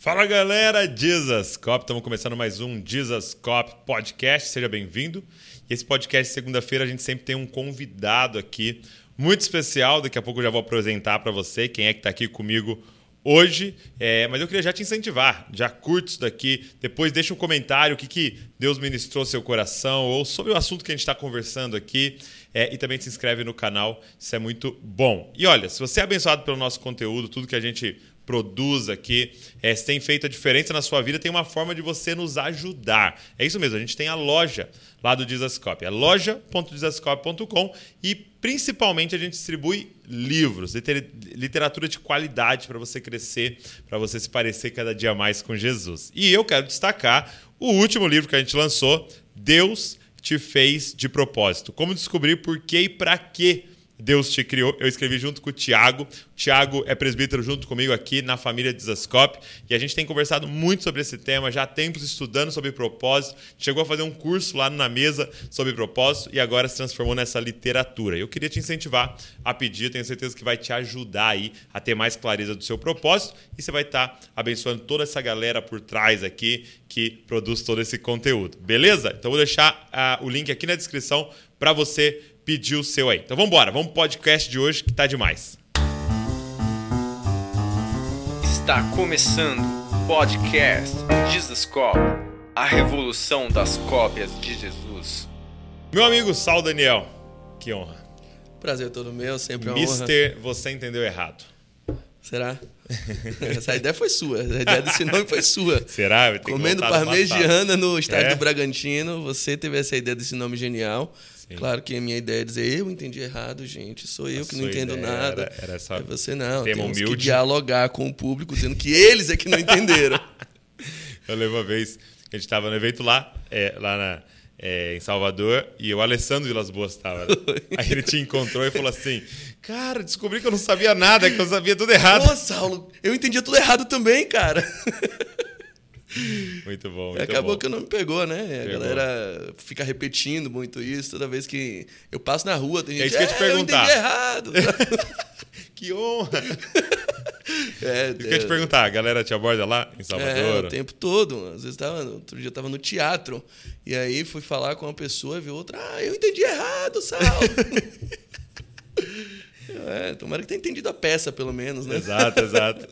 Fala galera, Jesus Cop, estamos começando mais um Jesus Cop podcast, seja bem-vindo. E esse podcast, segunda-feira, a gente sempre tem um convidado aqui muito especial, daqui a pouco eu já vou apresentar para você quem é que está aqui comigo hoje, é, mas eu queria já te incentivar, já curte isso daqui, depois deixa um comentário o que, que Deus ministrou seu coração ou sobre o assunto que a gente está conversando aqui. É, e também se inscreve no canal, isso é muito bom. E olha, se você é abençoado pelo nosso conteúdo, tudo que a gente produz aqui, é, tem feito a diferença na sua vida, tem uma forma de você nos ajudar. É isso mesmo, a gente tem a loja lá do Dizascope, é loja.dizascope.com e principalmente a gente distribui livros, literatura de qualidade para você crescer, para você se parecer cada dia mais com Jesus. E eu quero destacar o último livro que a gente lançou, Deus te fez de propósito. Como descobrir por que e para que Deus te criou. Eu escrevi junto com o Tiago. Tiago é presbítero junto comigo aqui na família Desascope. E a gente tem conversado muito sobre esse tema, já há tempos estudando sobre propósito. Chegou a fazer um curso lá na mesa sobre propósito e agora se transformou nessa literatura. Eu queria te incentivar a pedir, tenho certeza que vai te ajudar aí a ter mais clareza do seu propósito e você vai estar abençoando toda essa galera por trás aqui que produz todo esse conteúdo. Beleza? Então vou deixar uh, o link aqui na descrição para você pedir o seu aí. Então vamos embora, vamos pro podcast de hoje que tá demais. Está começando o podcast Jesus Cop, a revolução das cópias de Jesus. Meu amigo Sal Daniel, que honra. Prazer todo meu, sempre uma Mister, honra. você entendeu errado. Será? Essa ideia foi sua. A ideia desse nome foi sua. Será? Comendo parmegiana no estádio é? do Bragantino, você teve essa ideia desse nome genial. Sim. Claro que a minha ideia é dizer, eu entendi errado, gente, sou eu a que não entendo nada. Era, era só é você não. Tema temos humilde. que dialogar com o público, dizendo que eles é que não entenderam. eu lembro uma vez que a gente estava no evento lá, é, lá na, é, em Salvador, e o Alessandro de Las Boas estava. Né? Aí ele te encontrou e falou assim: Cara, descobri que eu não sabia nada, que eu sabia tudo errado. Nossa, Saulo, eu entendia tudo errado também, cara. Muito bom. Muito Acabou bom. que não me pegou, né? Pegou. A galera fica repetindo muito isso toda vez que eu passo na rua. Tem gente, é isso que eu te perguntar. Eu errado. que honra! É, isso que eu ia te perguntar, a galera te aborda lá em Salvador? É, o tempo todo. Às vezes tava, outro dia eu tava no teatro e aí fui falar com uma pessoa e vi outra, ah, eu entendi errado, Sal. é, tomara que tenha entendido a peça, pelo menos, né? Exato, exato.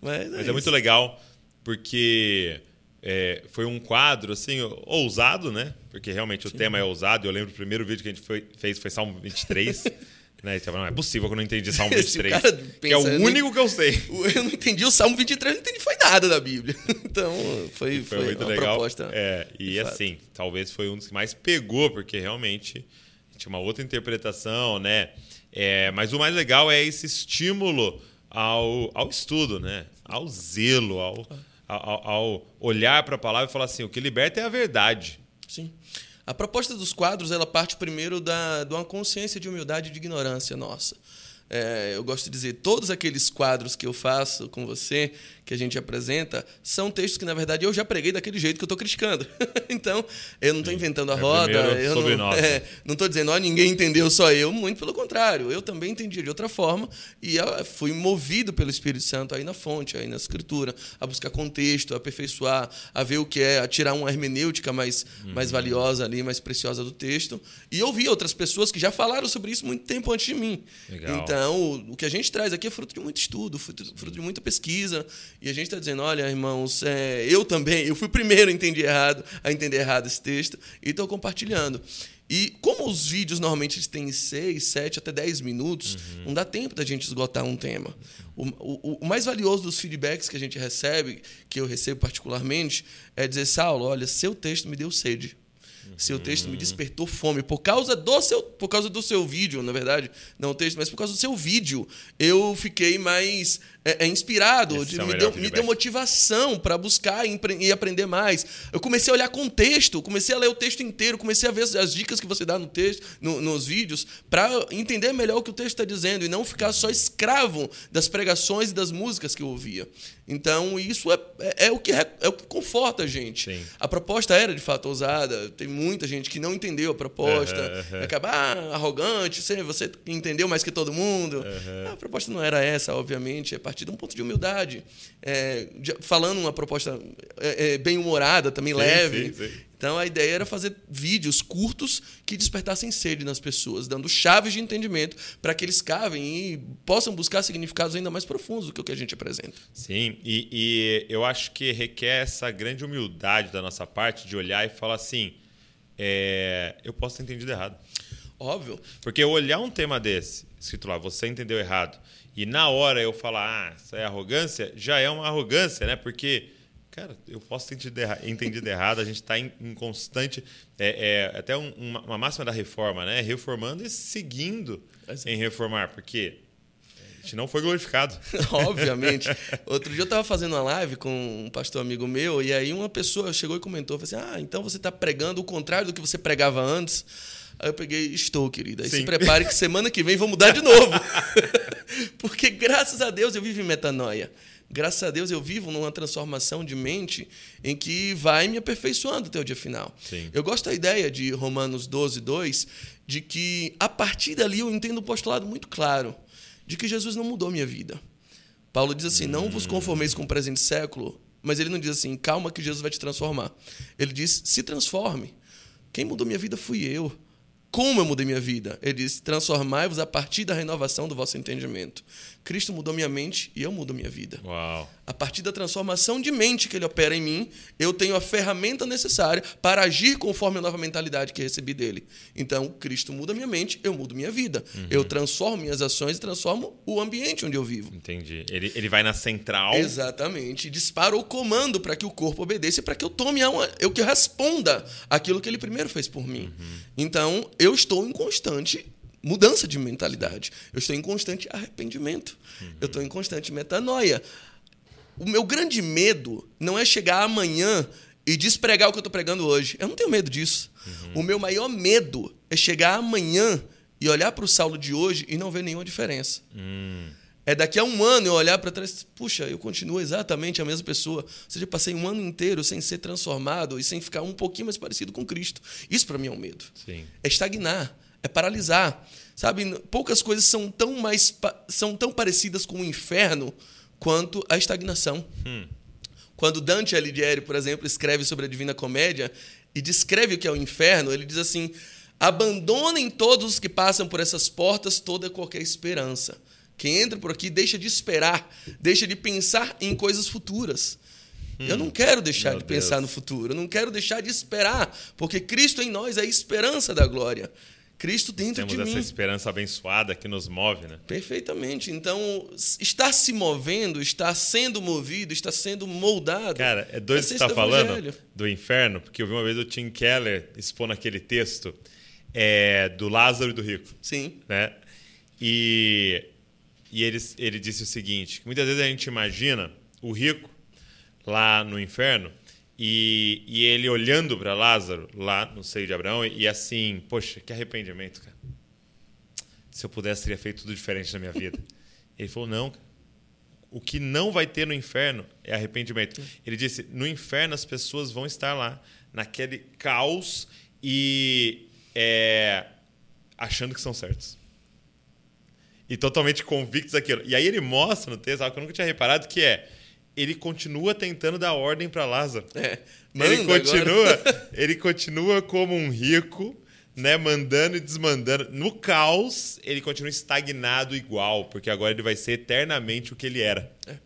Mas, é, Mas é muito legal porque é, foi um quadro assim ousado, né? Porque realmente o Sim. tema é ousado. Eu lembro o primeiro vídeo que a gente foi, fez foi Salmo 23. né? Tava, não é possível que eu não entendi Salmo 23. Pensa, que é o único que eu sei. Eu não entendi o Salmo 23, não entendi foi nada da Bíblia. Então, foi, foi, foi muito uma legal. proposta. É, e assim, fato. talvez foi um dos que mais pegou, porque realmente tinha uma outra interpretação, né? É, mas o mais legal é esse estímulo ao, ao estudo, né? Ao zelo, ao, ao, ao olhar para a palavra e falar assim: o que liberta é a verdade. Sim. A proposta dos quadros ela parte primeiro da, de uma consciência de humildade e de ignorância nossa. É, eu gosto de dizer, todos aqueles quadros que eu faço com você, que a gente apresenta, são textos que, na verdade, eu já preguei daquele jeito que eu estou criticando. então, eu não estou inventando a é roda. Eu não é, estou dizendo, ó, ninguém entendeu, só eu. Muito pelo contrário, eu também entendi de outra forma e fui movido pelo Espírito Santo aí na fonte, aí na escritura, a buscar contexto, a aperfeiçoar, a ver o que é, a tirar uma hermenêutica mais, uhum. mais valiosa ali, mais preciosa do texto. E ouvi outras pessoas que já falaram sobre isso muito tempo antes de mim. Legal. Então, o que a gente traz aqui é fruto de muito estudo, fruto, fruto de muita pesquisa. E a gente está dizendo, olha, irmãos, é, eu também, eu fui o primeiro a entender errado, a entender errado esse texto, e estou compartilhando. E como os vídeos normalmente têm 6, 7 até 10 minutos, uhum. não dá tempo da gente esgotar um tema. O, o, o, mais valioso dos feedbacks que a gente recebe, que eu recebo particularmente, é dizer, Saulo, olha, seu texto me deu sede. Seu texto me uhum. despertou fome. Por causa do seu, por causa do seu vídeo, na verdade, não o texto, mas por causa do seu vídeo, eu fiquei mais é, é inspirado, de, é me, deu, me, deu, motivação para buscar e, e, aprender mais. Eu comecei a olhar contexto, comecei a ler o texto inteiro, comecei a ver as, as dicas que você dá no texto, no, nos vídeos, para entender melhor o que o texto está dizendo e não ficar só escravo das pregações e das músicas que eu ouvia. Então, isso é, é, é o, que, é, o que conforta a gente. Sim. A proposta era de fato ousada, tem muita gente que não entendeu a proposta, uhum, uhum. acaba ah, arrogante, você, você entendeu mais que todo mundo. Uhum. A proposta não era essa, obviamente, é partir de um ponto de humildade. É, falando uma proposta é, é, bem humorada, também sim, leve. Sim, sim. Então a ideia era fazer vídeos curtos que despertassem sede nas pessoas, dando chaves de entendimento para que eles cavem e possam buscar significados ainda mais profundos do que o que a gente apresenta. Sim, e, e eu acho que requer essa grande humildade da nossa parte de olhar e falar assim: é, eu posso ter entendido errado. Óbvio. Porque olhar um tema desse, escrito lá, você entendeu errado, e na hora eu falar, ah, isso é arrogância, já é uma arrogância, né? Porque cara, eu posso ter entendido, errado, entendido errado a gente está em, em, constante. É, é até um, uma, uma, máxima da reforma, né? Reformando e seguindo em reformar, porque a gente não foi glorificado. Obviamente. Outro dia eu estava fazendo uma live com um pastor amigo meu, e aí uma pessoa chegou e comentou: assim, Ah, então você está pregando o contrário do que você pregava antes. Aí eu peguei, estou, querida. Aí Sim. se prepare que semana que vem vou mudar de novo. Porque graças a Deus eu vivo em metanoia graças a Deus eu vivo numa transformação de mente em que vai me aperfeiçoando até o dia final. Sim. Eu gosto da ideia de Romanos 12, 2, de que a partir dali eu entendo um postulado muito claro de que Jesus não mudou minha vida. Paulo diz assim: não vos conformeis com o presente século, mas ele não diz assim, calma que Jesus vai te transformar. Ele diz: se transforme. Quem mudou minha vida fui eu. Como eu mudei minha vida? Ele diz: transformai-vos a partir da renovação do vosso entendimento. Cristo mudou minha mente e eu mudo minha vida. Uau. A partir da transformação de mente que ele opera em mim, eu tenho a ferramenta necessária para agir conforme a nova mentalidade que recebi dele. Então, Cristo muda minha mente, eu mudo minha vida. Uhum. Eu transformo minhas ações e transformo o ambiente onde eu vivo. Entendi. Ele, ele vai na central. Exatamente. Dispara o comando para que o corpo obedeça e para que eu tome uma, eu que responda aquilo que ele primeiro fez por mim. Uhum. Então, eu estou em constante mudança de mentalidade. Eu estou em constante arrependimento. Uhum. Eu estou em constante metanoia. O meu grande medo não é chegar amanhã e despregar o que eu estou pregando hoje. Eu não tenho medo disso. Uhum. O meu maior medo é chegar amanhã e olhar para o Saulo de hoje e não ver nenhuma diferença. Uhum. É daqui a um ano eu olhar para trás, puxa, eu continuo exatamente a mesma pessoa. Ou seja, passei um ano inteiro sem ser transformado e sem ficar um pouquinho mais parecido com Cristo. Isso para mim é um medo. Sim. É estagnar é paralisar. Sabe, poucas coisas são tão mais são tão parecidas com o inferno quanto a estagnação. Hum. Quando Dante Alighieri, por exemplo, escreve sobre a Divina Comédia e descreve o que é o inferno, ele diz assim: abandonem todos os que passam por essas portas toda qualquer esperança. Quem entra por aqui deixa de esperar, deixa de pensar em coisas futuras. Hum, eu não quero deixar de pensar Deus. no futuro, eu não quero deixar de esperar, porque Cristo em nós é a esperança da glória. Cristo dentro Temos de mim. Temos essa esperança abençoada que nos move, né? Perfeitamente. Então, estar se movendo, estar sendo movido, estar sendo moldado. Cara, é doido você estar falando do inferno, porque eu vi uma vez o Tim Keller expondo aquele texto é, do Lázaro e do rico. Sim. Né? E, e ele, ele disse o seguinte: muitas vezes a gente imagina o rico lá no inferno e, e ele olhando para Lázaro lá no seio de Abraão e, e assim, poxa, que arrependimento, cara. Se eu pudesse, teria feito tudo diferente na minha vida. Ele falou: não, o que não vai ter no inferno é arrependimento. Ele disse: no inferno as pessoas vão estar lá, naquele caos e é, achando que são certos. E totalmente convictos daquilo. E aí ele mostra no texto algo que eu nunca tinha reparado, que é ele continua tentando dar ordem para Lázaro. É, ele continua, ele continua como um rico, né, mandando e desmandando. No caos, ele continua estagnado igual, porque agora ele vai ser eternamente o que ele era. É.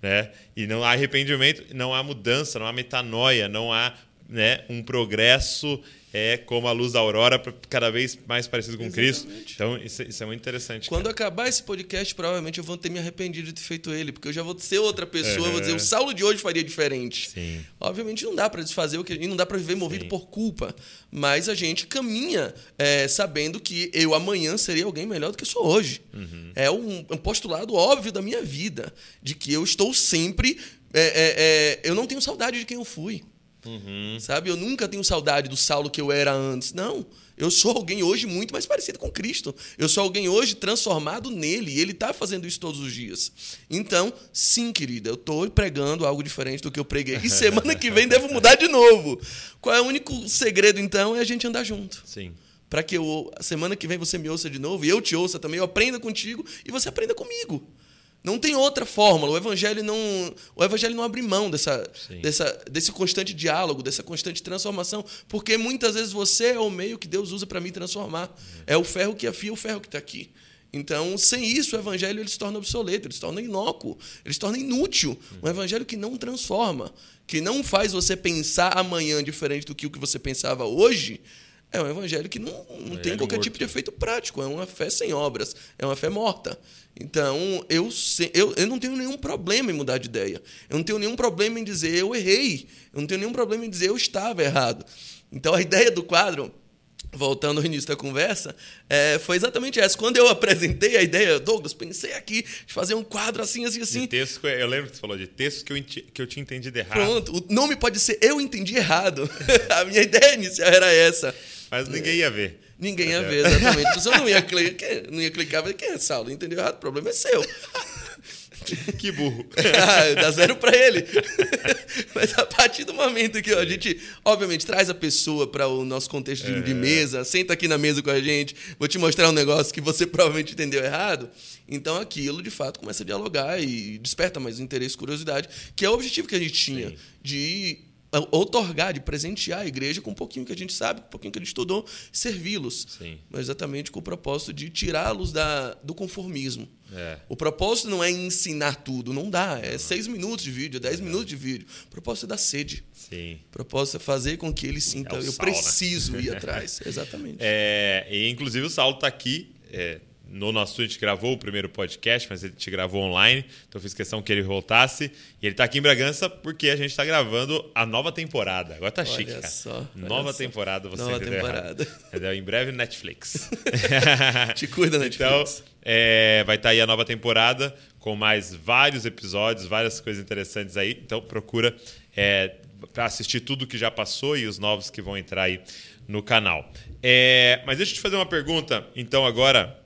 Né? E não há arrependimento, não há mudança, não há metanoia, não há né, um progresso é como a luz da aurora, cada vez mais parecido com Exatamente. Cristo. Então, isso, isso, é muito interessante. Quando cara. acabar esse podcast, provavelmente eu vou ter me arrependido de ter feito ele, porque eu já vou ser outra pessoa, vou dizer, o Saulo de hoje faria diferente. Sim. Obviamente não dá para desfazer o que e não dá para viver movido Sim. por culpa, mas a gente caminha é, sabendo que eu amanhã seria alguém melhor do que eu sou hoje. Uhum. É um, um, postulado óbvio da minha vida, de que eu estou sempre. É, é, é eu não tenho saudade de quem eu fui. Uhum. Sabe? Eu nunca tenho saudade do Saulo que eu era antes. Não. Eu sou alguém hoje muito mais parecido com Cristo. Eu sou alguém hoje transformado nele. E ele está fazendo isso todos os dias. Então, sim, querida, eu estou pregando algo diferente do que eu preguei. E semana que vem devo mudar de novo. Qual é o único segredo, então? É a gente andar junto. Sim. Para que eu, a semana que vem você me ouça de novo e eu te ouça também, eu aprenda contigo e você aprenda comigo. Não tem outra fórmula. O evangelho não, o evangelho não abre mão dessa, dessa, desse constante diálogo, dessa constante transformação, porque muitas vezes você é o meio que Deus usa para me transformar. É o ferro que afia o ferro que está aqui. Então, sem isso, o evangelho ele se torna obsoleto, ele se torna inócuo, ele se torna inútil. Um evangelho que não transforma, que não faz você pensar amanhã diferente do que o que você pensava hoje, é um evangelho que não, não tem qualquer morto. tipo de efeito prático. É uma fé sem obras. É uma fé morta. Então, eu, eu, eu não tenho nenhum problema em mudar de ideia. Eu não tenho nenhum problema em dizer eu errei. Eu não tenho nenhum problema em dizer eu estava errado. Então, a ideia do quadro voltando ao início da conversa, é, foi exatamente essa. Quando eu apresentei a ideia, Douglas, pensei aqui de fazer um quadro assim, assim, assim. De texto, eu lembro que você falou de texto que eu, que eu tinha entendido errado. Pronto, o nome pode ser Eu Entendi Errado. a minha ideia inicial era essa. Mas ninguém ia ver. Ninguém ia ver, exatamente. Você não ia clicar, não ia clicar, vai quem é Saulo? Entendeu errado? O problema é seu. Que burro. ah, dá zero para ele. Mas a partir do momento que a gente, obviamente, traz a pessoa para o nosso contexto de, é. de, mesa, senta aqui na mesa com a gente, vou te mostrar um negócio que você provavelmente entendeu errado. Então aquilo, de fato, começa a dialogar e desperta mais interesse e curiosidade, que é o objetivo que a gente tinha Sim. de otorgar, de presentear a igreja com um pouquinho que a gente sabe, com um pouquinho que a gente estudou, servi-los. Mas exatamente com o propósito de tirá-los do conformismo. É. O propósito não é ensinar tudo, não dá. É seis minutos de vídeo, dez é. minutos de vídeo. O propósito é dar sede. Sim. O propósito é fazer com que ele sinta, é eu preciso ir atrás. Exatamente. É, e, inclusive o Saulo está aqui. No nosso a gente gravou o primeiro podcast, mas ele te gravou online, então fiz questão que ele voltasse. E ele está aqui em Bragança porque a gente está gravando a nova temporada. Agora tá chique, cara. Só, nova temporada, você Nova temporada. Entendeu? Em breve Netflix. te cuida, Netflix. Então, é, vai estar tá aí a nova temporada com mais vários episódios, várias coisas interessantes aí. Então procura é, para assistir tudo que já passou e os novos que vão entrar aí no canal. É, mas deixa eu te fazer uma pergunta, então, agora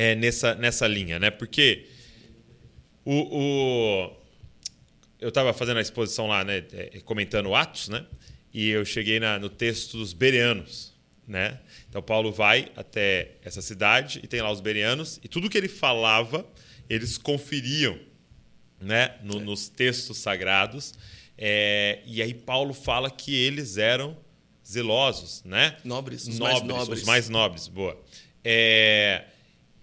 é, nessa, nessa linha, né? Porque o, o eu estava fazendo a exposição lá, né, é, comentando Atos, né? E eu cheguei na, no texto dos Bereanos, né? Então Paulo vai até essa cidade e tem lá os Bereanos e tudo que ele falava eles conferiam, né? No, é. Nos textos sagrados. É, e aí Paulo fala que eles eram zelosos, né? Nobres, os nobres, mais nobres. Os mais nobres, boa. É,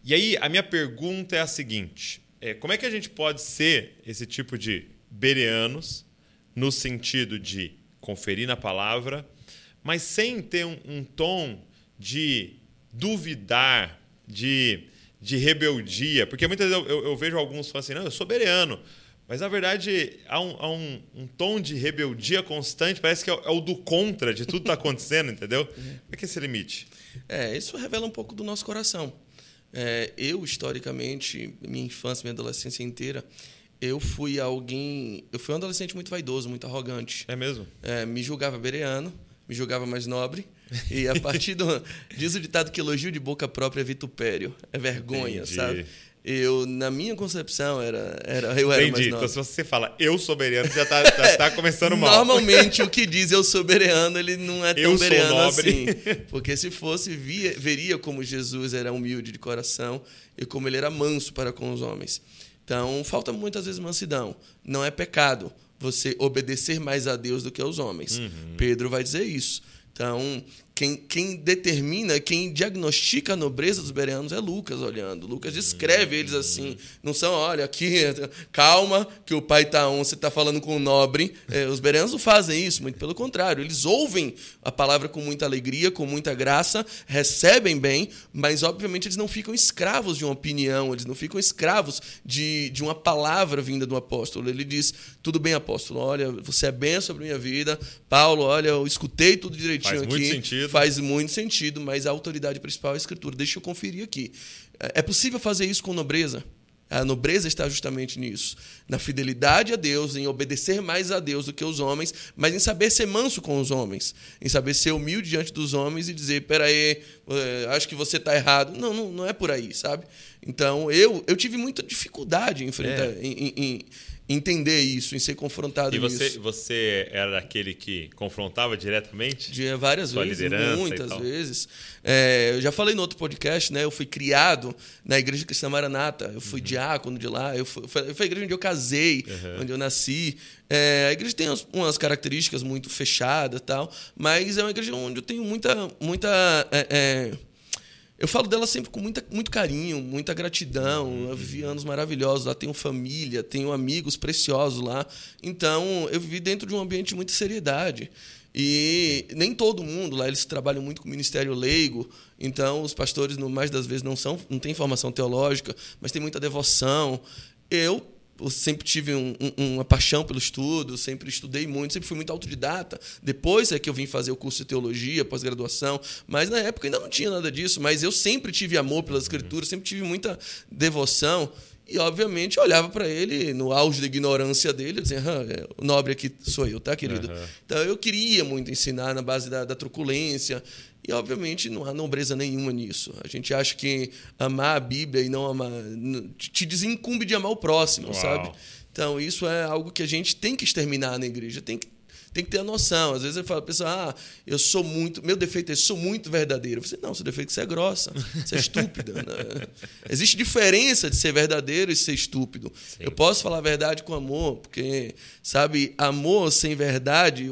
e aí, a minha pergunta é a seguinte: é, como é que a gente pode ser esse tipo de bereanos, no sentido de conferir na palavra, mas sem ter um, um tom de duvidar, de, de rebeldia? Porque muitas vezes eu, eu, eu vejo alguns falando assim: não, eu sou bereano. Mas, na verdade, há um, há um, um tom de rebeldia constante, parece que é, é o do contra de tudo que está acontecendo, entendeu? Como é que é esse limite? É, isso revela um pouco do nosso coração. É, eu, historicamente, minha infância, minha adolescência inteira, eu fui alguém. Eu fui um adolescente muito vaidoso, muito arrogante. É mesmo? É, me julgava bereano, me julgava mais nobre. E a partir do. Diz o ditado que elogio de boca própria é vitupério, é vergonha, Entendi. sabe? Eu, na minha concepção, era, era eu era Entendi. mais Então, se você fala eu sou bereano, já está tá, tá começando mal. Normalmente, o que diz eu sou bereano, ele não é tão eu bereano assim. Porque se fosse, via, veria como Jesus era humilde de coração e como ele era manso para com os homens. Então, falta muitas vezes mansidão. Não é pecado você obedecer mais a Deus do que aos homens. Uhum. Pedro vai dizer isso. Então, quem, quem, determina, quem diagnostica a nobreza dos bereanos é Lucas olhando. Lucas descreve eles assim. Não são, olha, aqui, calma, que o pai está on, você está falando com o nobre. É, os bereanos não fazem isso, muito pelo contrário. Eles ouvem a palavra com muita alegria, com muita graça, recebem bem, mas obviamente eles não ficam escravos de uma opinião, eles não ficam escravos de, de uma palavra vinda do apóstolo. Ele diz: tudo bem, apóstolo, olha, você é bem sobre a minha vida. Paulo, olha, eu escutei tudo direitinho Faz aqui. Muito sentido Faz muito sentido, mas a autoridade principal é a escritura. Deixa eu conferir aqui. É possível fazer isso com nobreza? A nobreza está justamente nisso, na fidelidade a Deus, em obedecer mais a Deus do que os homens, mas em saber ser manso com os homens, em saber ser humilde diante dos homens e dizer: peraí, eh, acho que você está errado. Não, não, não é por aí, sabe? Então, eu, eu tive muita dificuldade em enfrentar, É. em, em- em entender isso, em ser confrontado E você, nisso. você era aquele que confrontava diretamente? De várias Sua vezes, liderança muitas vezes. É, eu já falei no outro podcast, né? Eu fui criado na Igreja Cristã Maranata. Eu Uhum. fui diácono de lá. Eu fui, foi, foi a igreja onde eu casei, onde eu nasci. É, a igreja tem umas, umas características muito fechadas e tal, mas é uma igreja onde eu tenho muita. muita é, é, eu falo dela sempre com muita, muito carinho, muita gratidão. Eu vivi anos maravilhosos lá, tenho família, tenho amigos preciosos lá. Então, eu vivi dentro de um ambiente de muita seriedade. E nem todo mundo lá, eles trabalham muito com o ministério leigo. Então, os pastores, no mais das vezes, não são, não têm formação teológica, mas tem muita devoção. Eu eu sempre tive um- um- uma paixão pelo estudo, sempre estudei muito, sempre fui muito autodidata. Depois é que eu vim fazer o curso de teologia, pós-graduação, mas na época ainda não tinha nada disso. Mas eu sempre tive amor pelas escrituras, sempre tive muita devoção. E, obviamente, eu olhava para ele no auge da ignorância dele, dizia, "Ah, é, o nobre aqui sou eu, tá, querido? Aham. Então, eu queria muito ensinar na base da, da truculência. E, obviamente, não há nobreza nenhuma nisso. A gente acha que amar a Bíblia e não amar. te desincumbe de amar o próximo, Uau. sabe? Então, isso é algo que a gente tem que exterminar na igreja. Tem que, tem que ter a noção. Às vezes eu falo, pessoal, ah, eu sou muito. Meu defeito é eu sou muito verdadeiro. Você, não, seu defeito é que você é grossa, você é estúpida. né? Existe diferença de ser verdadeiro e ser estúpido. Eu posso falar a verdade com amor, porque, sabe, amor sem verdade.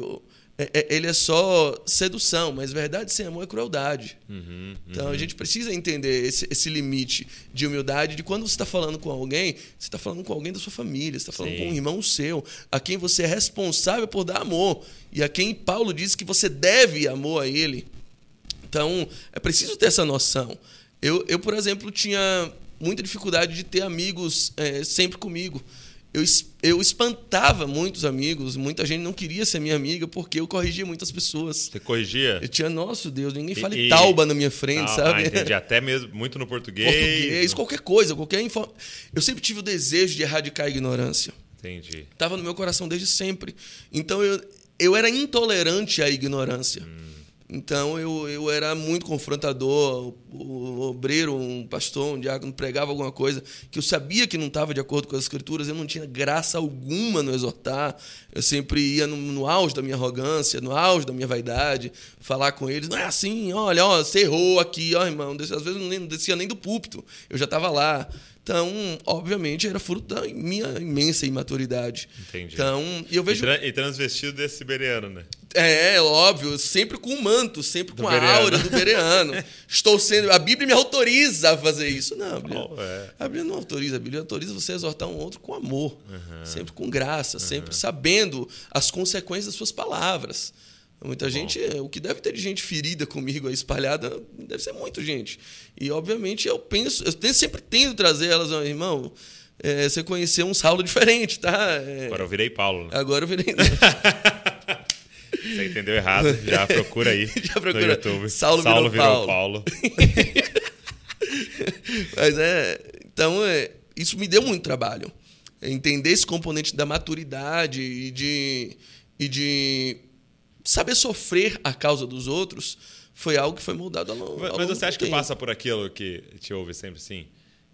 É- é- Ele é só sedução, mas verdade sem amor é crueldade. Uhum, Então a gente precisa entender esse, esse limite de humildade de quando você está falando com alguém, você está falando com alguém da sua família, você está falando Sim. com um irmão seu, a quem você é responsável por dar amor e a quem Paulo diz que você deve amor a ele. Então é preciso ter essa noção. Eu, eu por exemplo, tinha muita dificuldade de ter amigos eh, sempre comigo. Eu, eu espantava muitos amigos, muita gente não queria ser minha amiga porque eu corrigia muitas pessoas. Você corrigia? Eu tinha, nosso Deus, ninguém E- fala e- tauba na minha frente, Ah, sabe? Ah, entendi. Até mesmo muito no português. Português, qualquer coisa, qualquer informação. Eu sempre tive o desejo de erradicar a ignorância. Entendi. Estava no meu coração desde sempre. Então eu, eu era intolerante à ignorância. Então eu, eu era muito confrontador. O, o obreiro, um pastor, um diácono pregava alguma coisa que eu sabia que não estava de acordo com as escrituras, eu não tinha graça alguma no exortar. Eu sempre ia no, no auge da minha arrogância, no auge da minha vaidade, falar com eles. Não é assim, olha, ó, você errou aqui, ó, irmão. Às vezes eu não descia nem do púlpito, eu já estava lá. Então, obviamente, era fruto da minha imensa imaturidade. Entendi. Então, e eu E, vejo. tra- e transvestido desse siberiano, né? É, óbvio, sempre com o manto, sempre Do com a bereano. aura do bereano. Estou sendo. A Bíblia me autoriza a fazer isso. Não, a Bíblia, Oh, é. a Bíblia não autoriza. A Bíblia autoriza você a exortar um outro com amor, sempre com graça, sempre sabendo as consequências das suas palavras. Muita gente, o que deve ter de gente ferida comigo aí espalhada, deve ser muito gente. E obviamente eu penso, eu sempre tento trazer elas, irmão. é, você conheceu um Saulo diferente, tá? É, Agora eu virei Paulo, né? agora eu virei. Você entendeu errado. Já procura aí Já procura. no YouTube. Saulo virou virou Paulo. Paulo. Mas é. Então, é, isso me deu muito trabalho. Entender esse componente da maturidade e de, e de saber sofrer a causa dos outros foi algo que foi moldado ao longo Mas, ao longo você acha que passa por aquilo que a gente ouve sempre assim?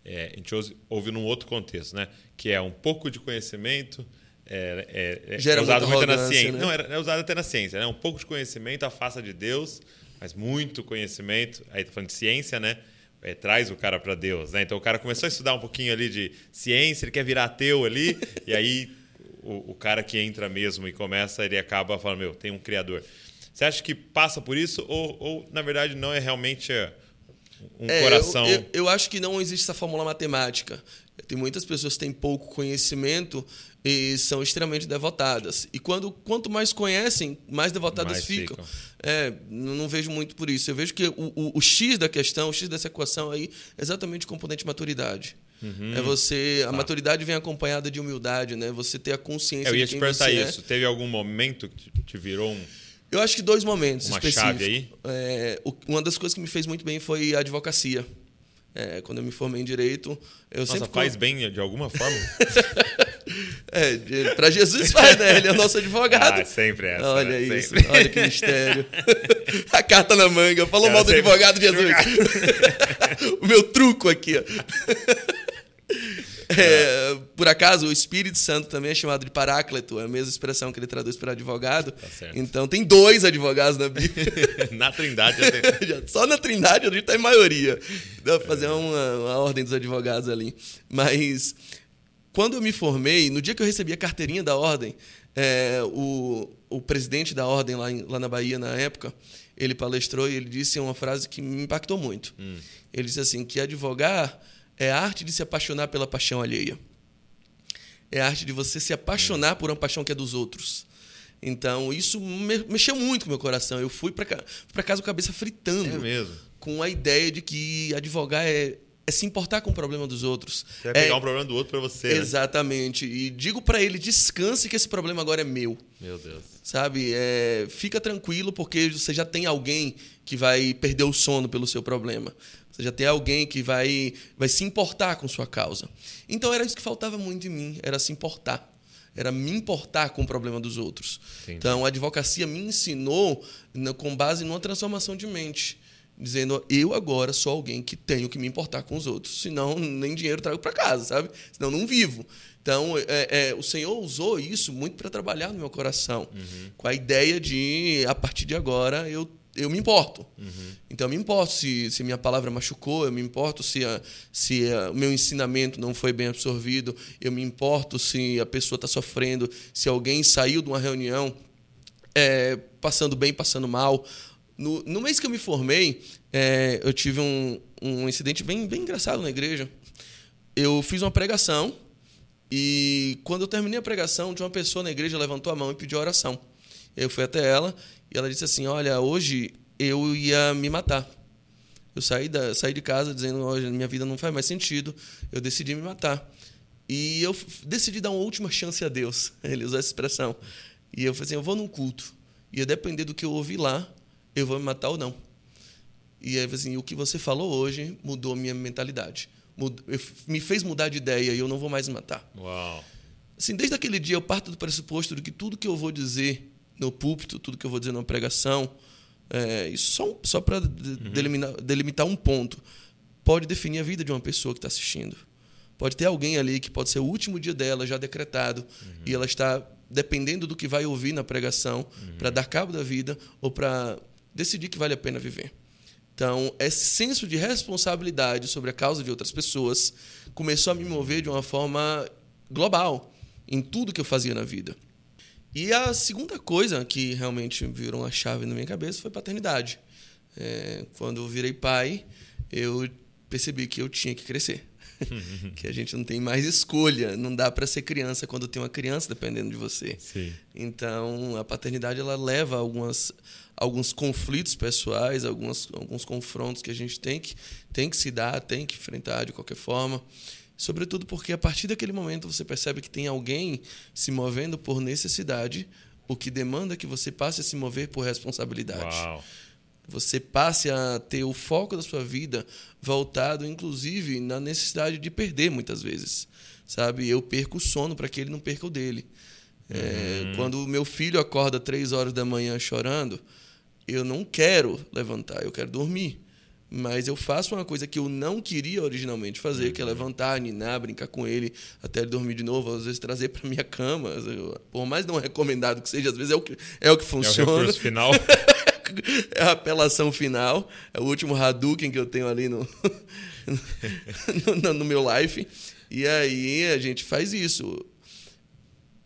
É, a gente ouve, ouve num outro contexto, né? Que é um pouco de conhecimento. É, é, é- Gera é usado muito na ciência. né? Não, é, é usado até na ciência, né? Um pouco de conhecimento afasta de Deus, mas muito conhecimento. Aí tá falando de ciência, né? É, traz o cara para Deus, né? Então o cara começou a estudar um pouquinho ali de ciência, ele quer virar ateu ali, e aí o, o cara que entra mesmo e começa, ele acaba falando, meu, tem um criador. Você acha que passa por isso ou, ou na verdade não é realmente é, um É, eu- coração? Eu, eu acho que não existe essa fórmula matemática. Tem muitas pessoas que têm pouco conhecimento e são extremamente devotadas. E quando, quanto mais conhecem, mais devotadas Mais ficam. ficam. É, não não vejo muito por isso. Eu vejo que o, o- o X da questão, o X dessa equação aí, é exatamente o componente maturidade. Uhum. É você. Tá. A maturidade vem acompanhada de humildade, né? Você ter a consciência eu ia de te perguntar é. isso. Teve algum momento que te- virou um. Eu acho que dois momentos Uma específicos. chave aí? É, uma das coisas que me fez muito bem foi a advocacia. É, quando eu me formei em direito, eu Nossa, sempre faz bem de alguma forma? É, para Jesus faz, né? Ele é nosso advogado. Ah, sempre essa. Olha né? isso, Sempre. olha que mistério. A carta na manga. Falou mal do sempre- advogado Jesus. o meu truco aqui, ó. É, por acaso, o Espírito Santo também é chamado de Paráclito, é a mesma expressão que ele traduz para advogado. Tá certo. Então, tem dois advogados na Bíblia. Na Trindade já tem. Só na Trindade a gente tá em maioria. Dá pra fazer uma, uma ordem dos advogados ali. Mas quando eu me formei, no dia que eu recebi a carteirinha da ordem, é, o, o presidente da ordem lá, em- lá na Bahia, na época, ele palestrou e ele disse uma frase que me impactou muito. Ele disse assim, que advogar é a arte de se apaixonar pela paixão alheia. É a arte de você se apaixonar por uma paixão que é dos outros. Então, isso me- mexeu muito com o meu coração. Eu fui para casa com a cabeça fritando É mesmo. com a ideia de que advogar é, é se importar com o problema dos outros. Você vai É- pegar um problema do outro pra você. né? Exatamente. E digo para ele, descanse que esse problema agora é meu. Meu Deus. Sabe? É, fica tranquilo porque você já tem alguém que vai perder o sono pelo seu problema. Você já tem alguém que vai, vai se importar com sua causa. Então era isso que faltava muito em mim, era se importar. Era me importar com o problema dos outros. Entendi. Então a advocacia me ensinou com base numa transformação de mente. Dizendo, eu agora sou alguém que tenho que me importar com os outros. Senão, nem dinheiro trago para casa, sabe? Senão, não vivo. Então, é, é, o Senhor usou isso muito para trabalhar no meu coração. Com a ideia de, a partir de agora, eu, eu me importo. Então, eu me importo se, se minha palavra machucou, eu me importo se, a- se a- o meu ensinamento não foi bem absorvido, eu me importo se a pessoa está sofrendo, se alguém saiu de uma reunião é, passando bem, passando mal. No, no mês que eu me formei, é, eu tive um, um incidente bem, bem engraçado na igreja. Eu fiz uma pregação e quando eu terminei a pregação, tinha uma pessoa na igreja levantou a mão e pediu oração. Eu fui até ela e ela disse assim: Olha, hoje eu ia me matar. Eu saí, da, saí de casa dizendo: minha vida não faz mais sentido. Eu decidi me matar. E eu decidi dar uma última chance a Deus. Ele usou essa expressão. E eu falei assim: Eu vou num culto. E a depender do que eu ouvir lá, eu vou me matar ou não. E aí, assim, o que você falou hoje mudou a minha mentalidade. Me fez mudar de ideia e eu não vou mais me matar. Uau. Assim, desde aquele dia eu parto do pressuposto de que tudo que eu vou dizer no púlpito, tudo que eu vou dizer numa pregação, é, só, só para delimitar, delimitar um ponto, pode definir a vida de uma pessoa que está assistindo. Pode ter alguém ali que pode ser o último dia dela já decretado e ela está dependendo do que vai ouvir na pregação para dar cabo da vida ou para decidir que vale a pena viver. Então, esse senso de responsabilidade sobre a causa de outras pessoas começou a me mover de uma forma global em tudo que eu fazia na vida. E a segunda coisa que realmente virou uma chave na minha cabeça foi paternidade. É, quando eu virei pai, eu percebi que eu tinha que crescer. que a gente não tem mais escolha, não dá para ser criança quando tem uma criança dependendo de você. Sim. Então, a paternidade ela leva algumas, alguns conflitos pessoais, algumas, alguns confrontos que a gente tem que, tem que se dar, tem que enfrentar de qualquer forma. Sobretudo porque a partir daquele momento você percebe que tem alguém se movendo por necessidade, o que demanda que você passe a se mover por responsabilidade Uau. você passe a ter o foco da sua vida voltado, inclusive, na necessidade de perder muitas vezes. Sabe? Eu perco o sono para que ele não perca o dele. É, quando o meu filho acorda três horas da manhã chorando, eu não quero levantar, eu quero dormir. Mas eu faço uma coisa que eu não queria originalmente fazer, que é levantar, ninar, brincar com ele até ele dormir de novo, às vezes trazer para minha cama. Por mais não recomendado que seja, às vezes é o que, é o que É o funciona recurso final. é a apelação final. É o último Hadouken que eu tenho ali no, no, no meu life. E aí a gente faz isso.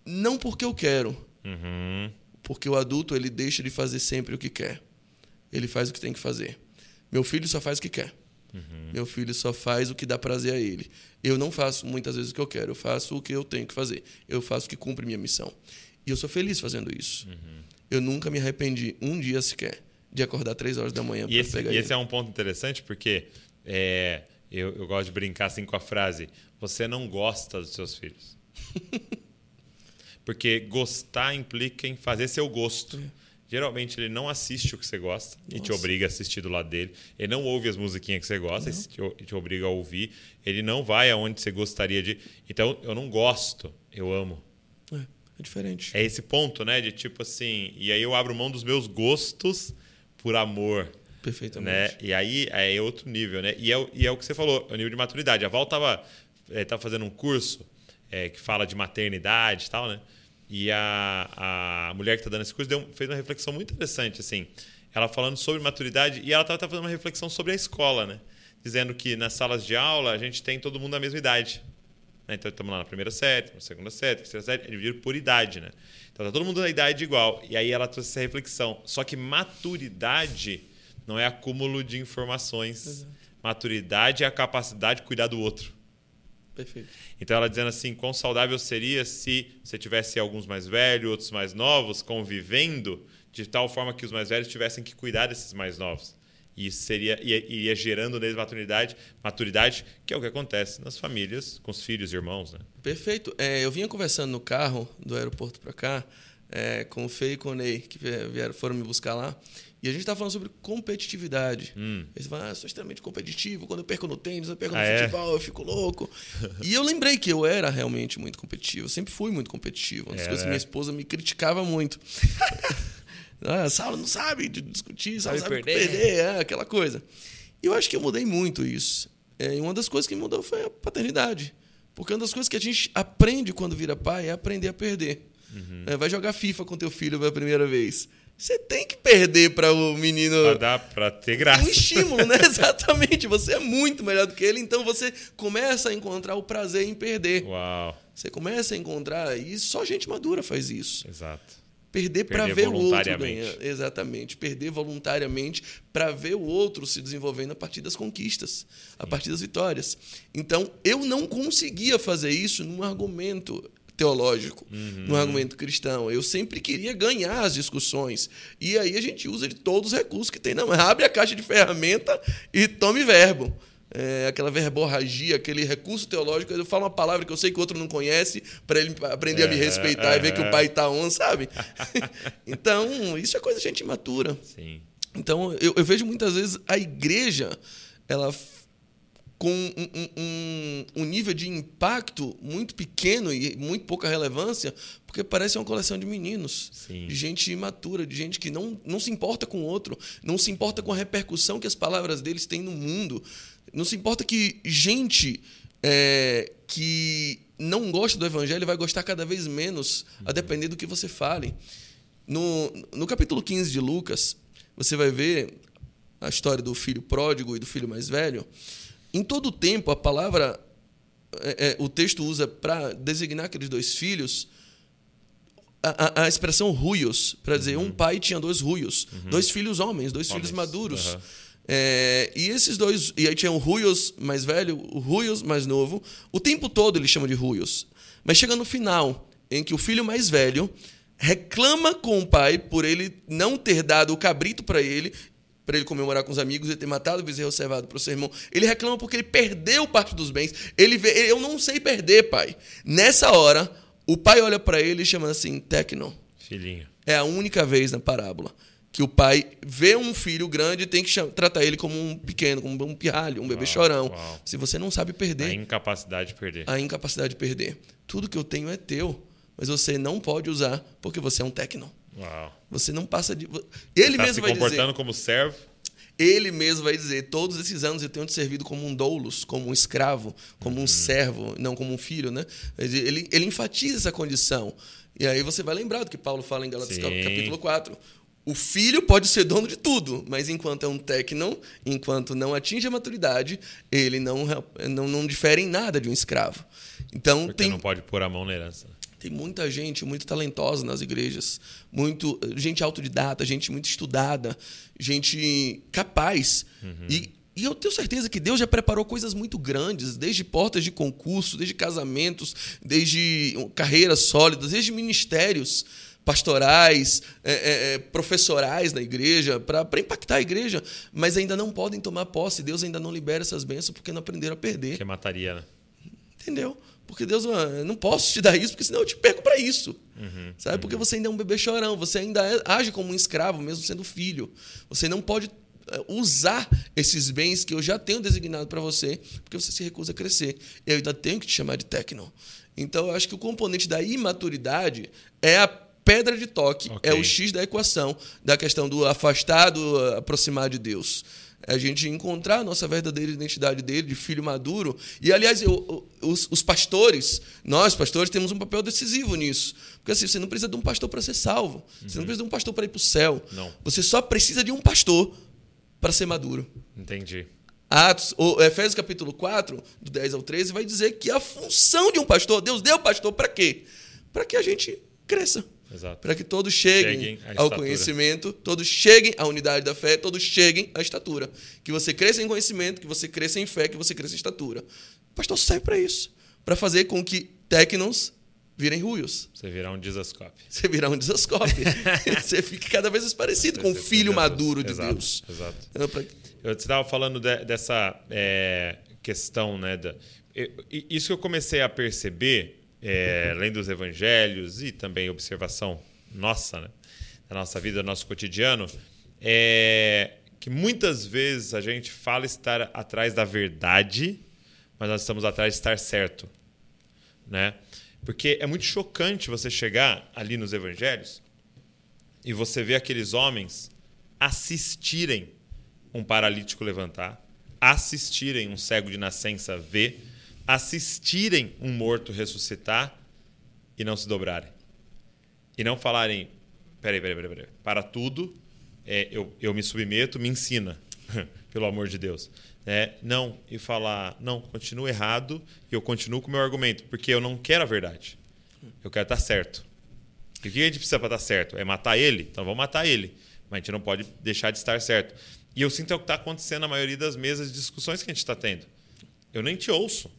Não porque eu quero, Uhum. Porque o adulto ele deixa de fazer sempre o que quer. Ele faz o que tem que fazer. Meu filho só faz o que quer. Meu filho só faz o que dá prazer a ele. Eu não faço muitas vezes o que eu quero, eu faço o que eu tenho que fazer. Eu faço o que cumpre minha missão. E eu sou feliz fazendo isso. Eu nunca me arrependi um dia sequer de acordar três horas da manhã E para pegar e ele. esse é um ponto interessante porque é, eu, eu gosto de brincar assim com a frase: você não gosta dos seus filhos. Porque gostar implica em fazer seu gosto. Geralmente ele não assiste o que você gosta e te Nossa. obriga a assistir do lado dele. Ele não ouve as musiquinhas que você gosta e te, obriga a ouvir. Ele não vai aonde você gostaria de. Então eu não gosto, eu amo. É, é diferente. É esse ponto, né? De tipo assim, e aí eu abro mão dos meus gostos por amor. Perfeitamente. Né? E aí é outro nível, né? E é, o- e é o que você falou, é o nível de maturidade. A Val estava tava fazendo um curso é, que fala de maternidade e tal, né? E a, a mulher que está dando esse curso deu, fez uma reflexão muito interessante, assim. Ela falando sobre maturidade e ela estava fazendo uma reflexão sobre a escola, né? Dizendo que nas salas de aula a gente tem todo mundo da mesma idade. né? Então estamos lá na primeira série, na segunda série, terceira série, é dividido por idade, né? Então tá todo mundo na idade igual. E aí ela trouxe essa reflexão. Só que maturidade não é acúmulo de informações. Maturidade é a capacidade de cuidar do outro. Perfeito. Então ela dizendo assim, quão saudável seria se você tivesse alguns mais velhos, outros mais novos, convivendo de tal forma que os mais velhos tivessem que cuidar desses mais novos. E isso seria ia, iria gerando neles maturidade, maturidade, que é o que acontece nas famílias, com os filhos e irmãos, né? Perfeito. É, eu vinha conversando no carro do aeroporto para cá é, com o Fê e com o Ney, que vie- vieram, foram me buscar lá. E a gente estava falando sobre competitividade. Eles falam, ah, eu sou extremamente competitivo. Quando eu perco no tênis, eu perco no Ah, é? futebol, eu fico louco. e eu lembrei que eu era realmente muito competitivo. Eu sempre fui muito competitivo. Uma das É, coisas que né? minha esposa me criticava muito. ah, Saulo não sabe discutir, Saulo Sabe sabe perder. perder, é, aquela coisa. E eu acho que eu mudei muito isso. É, e uma das coisas que mudou foi a paternidade. Porque uma das coisas que a gente aprende quando vira pai é aprender a perder. Uhum. É, vai jogar FIFA com teu filho pela primeira vez. Você tem que perder para o menino Pra, dar, pra ter graça. um estímulo, né? Exatamente. Você é muito melhor do que ele, então você começa a encontrar o prazer em perder. Uau, Você começa a encontrar, e só gente madura faz isso. exato. Perder para Perder ver o outro ganhar. Exatamente. Perder voluntariamente para ver o outro se desenvolvendo a partir das conquistas, a partir das vitórias. Então, eu não conseguia fazer isso num argumento teológico, Uhum. num argumento cristão. Eu sempre queria ganhar as discussões. E aí a gente usa de todos os recursos que tem na mão. Abre a caixa de ferramenta e tome verbo. É, aquela verborragia, aquele recurso teológico. Eu falo uma palavra que eu sei que o outro não conhece, para ele aprender a me É, respeitar e ver que é. o pai tá on, sabe? então, isso é coisa de gente imatura. Sim. Então, eu, eu vejo muitas vezes a igreja, ela com um, um- um- nível de impacto muito pequeno e muito pouca relevância, porque parece uma coleção de meninos, Sim. de gente imatura, de gente que não, não se importa com o outro, não se importa com a repercussão que as palavras deles têm no mundo, não se importa que gente é, que não gosta do evangelho vai gostar cada vez menos, a depender do que você fale. No, no capítulo 15 de Lucas, você vai ver a história do filho pródigo e do filho mais velho. Em todo o tempo, a palavra, é, é, o texto usa para designar aqueles dois filhos a, a- a expressão ruios, para dizer um pai tinha dois ruios, dois filhos homens, dois filhos Homens, maduros. aham. É, e esses dois, e aí tinha o Ruios mais velho, o Ruios mais novo. O tempo todo ele chama de Ruios. Mas chega no final, em que o filho mais velho reclama com o pai por ele não ter dado o cabrito para ele, para ele comemorar com os amigos e ter matado o bezerro cevado para o seu irmão. Ele reclama porque ele perdeu parte dos bens. Ele vê, eu não sei perder, pai. Nessa hora, o pai olha para ele e chama assim, Tecno. Filhinho. É a única vez na parábola que o pai vê um filho grande e tem que tratar ele como um pequeno, como um pirralho, um bebê Uau, chorão. uau. Se você não sabe A perder, incapacidade de perder. a incapacidade de perder. Tudo que eu tenho é teu, mas você não pode usar porque você é um tecno. Uau. Você não passa de. Ele tá mesmo se vai comportando dizer. como servo. Ele mesmo vai dizer: todos esses anos eu tenho te servido como um doulos, como um escravo, como Uhum. um servo, não como um filho, né? Ele, ele enfatiza essa condição. E aí você vai lembrar do que Paulo fala em Galatas capítulo 4. O filho pode ser dono de tudo, mas enquanto é um tecnon, enquanto não atinge a maturidade, ele não, não, não difere em nada de um escravo. Então Porque tem, não pode pôr a mão na herança. Tem muita gente muito talentosa nas igrejas, muito gente autodidata, gente muito estudada, gente capaz. E, e eu tenho certeza que Deus já preparou coisas muito grandes, desde portas de concurso, desde casamentos, desde carreiras sólidas, desde ministérios pastorais, é, é, professorais na igreja, para impactar a igreja, mas ainda não podem tomar posse. Deus ainda não libera essas bênçãos porque não aprenderam a perder. Que mataria, né? Entendeu? Porque Deus, ah, eu não posso te dar isso, porque senão eu te perco para isso. Uhum, Sabe? Porque você ainda é um bebê chorão, você ainda é- age como um escravo, mesmo sendo filho. Você não pode eh, usar esses bens que eu já tenho designado para você, porque você se recusa a crescer. Eu ainda tenho que te chamar de tecno. Então, eu acho que o componente da imaturidade é a pedra de toque, Ok. é o X da equação da questão do afastar, do aproximar de Deus. É a gente encontrar a nossa verdadeira identidade dele, de filho maduro. E, aliás, eu- os, os pastores, nós pastores, temos um papel decisivo nisso. Porque assim, você não precisa de um pastor para ser salvo. Você não precisa de um pastor para ir para o céu. Não. Você só precisa de um pastor para ser maduro. Entendi. Atos, ou Efésios capítulo 4, do 10 ao 13, vai dizer que a função de um pastor, Deus deu pastor para quê? Para que a gente cresça. Exato. Para que todos cheguem, Cheguem ao conhecimento, todos cheguem à unidade da fé, todos cheguem à estatura. Que você cresça em conhecimento, que você cresça em fé, que você cresça em estatura. O pastor serve para isso. Para fazer com que técnicos virem ruios. Você virar um Dizascope. Você virar um desascope. você fica cada vez mais parecido com o Você- você- filho maduro de Exato, Deus. Exato. Então, pra- Eu estava falando de- dessa é, questão, né? Da, eu- isso que eu comecei a perceber, é, além dos evangelhos e também observação nossa, né? Da nossa vida, do nosso cotidiano, é que muitas vezes a gente fala estar atrás da verdade, mas nós estamos atrás de estar certo, né? Porque é muito chocante você chegar ali nos evangelhos e você ver aqueles homens assistirem um paralítico levantar, assistirem um cego de nascença ver, assistirem um morto ressuscitar e não se dobrarem. E não falarem, peraí, peraí, peraí, peraí. para tudo, é, eu, eu me submeto, me ensina, pelo amor de Deus. É, não, e falar, não, continuo errado e eu continuo com o meu argumento, porque eu não quero a verdade. Eu quero estar certo. E o que a gente precisa para estar certo? É matar ele? Então vamos matar ele. Mas a gente não pode deixar de estar certo. E eu sinto é o que está acontecendo na maioria das mesas de discussões que a gente está tendo. Eu nem te ouço.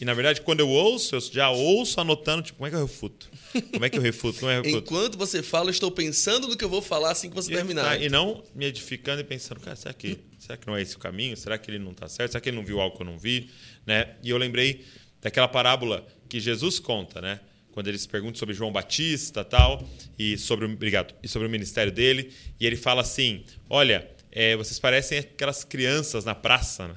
E na verdade, quando eu ouço, eu já ouço anotando, tipo, como é que eu refuto? Como é que eu refuto? Como é que eu refuto? Enquanto você fala, eu estou pensando no que eu vou falar assim que você E, terminar. ah, e não me edificando e pensando, cara, será que, será que não é esse o caminho? Será que ele não está certo? Será que ele não viu algo que eu não vi? Né? E eu lembrei daquela parábola que Jesus conta, né? Quando eles perguntam sobre João Batista tal, e sobre, obrigado, e sobre o ministério dele, e ele fala assim: Olha, é, vocês parecem aquelas crianças na praça, né?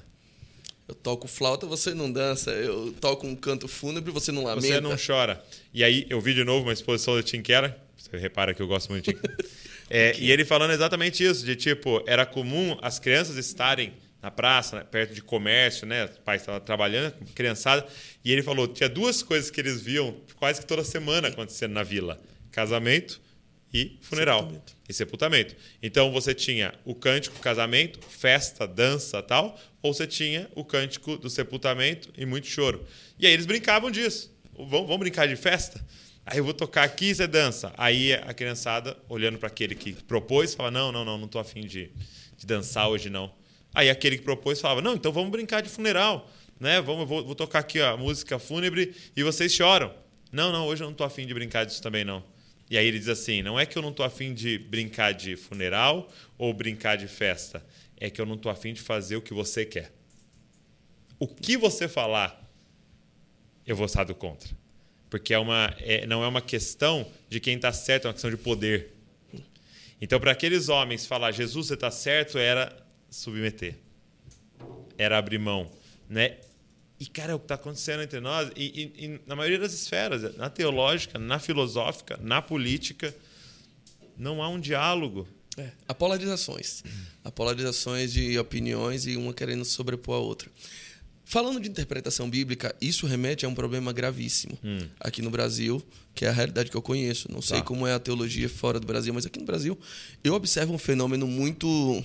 Eu toco flauta, você não dança. Eu toco um canto fúnebre, você não lamenta. Você não chora. E aí eu vi de novo uma exposição do Tim Keller. Você repara que eu gosto muito de Tim. É, e ele falando exatamente isso, de tipo, era comum as crianças estarem na praça, né, perto de comércio, né? Os pais estavam trabalhando, criançada. E ele falou, tinha duas coisas que eles viam quase que toda semana acontecendo na vila. Casamento e funeral. Sepultamento. E sepultamento. Então você tinha o cântico casamento, festa, dança tal, ou você tinha o cântico do sepultamento e muito choro. E aí eles brincavam disso. Vamos, vamos brincar de festa? Aí eu vou tocar aqui e você dança. Aí a criançada, olhando para aquele que propôs, fala: Não, não, não, não tô afim de, de dançar hoje não. Aí aquele que propôs falava: Não, então vamos brincar de funeral. Né? Vamos, vou, vou tocar aqui a música fúnebre e vocês choram. Não, não, hoje eu não tô afim de brincar disso também não. E aí ele diz assim: não é que eu não tô afim de brincar de funeral ou brincar de festa, é que eu não tô afim de fazer o que você quer. O que você falar, eu vou estar do contra. Porque é uma, é- não é uma questão de quem está certo, é uma questão de poder. Então, para aqueles homens, falar Jesus, você está certo, era submeter. Era abrir mão. Né? E, cara, é o que está acontecendo entre nós, e, e- e na maioria das esferas, na teológica, na filosófica, na política, não há um diálogo. É, a polarizações. A polarizações de opiniões e uma querendo sobrepor a outra. Falando de interpretação bíblica, isso remete a um problema gravíssimo aqui no Brasil, que é a realidade que eu conheço. Não sei Tá. como é a teologia fora do Brasil, mas aqui no Brasil eu observo um fenômeno muito,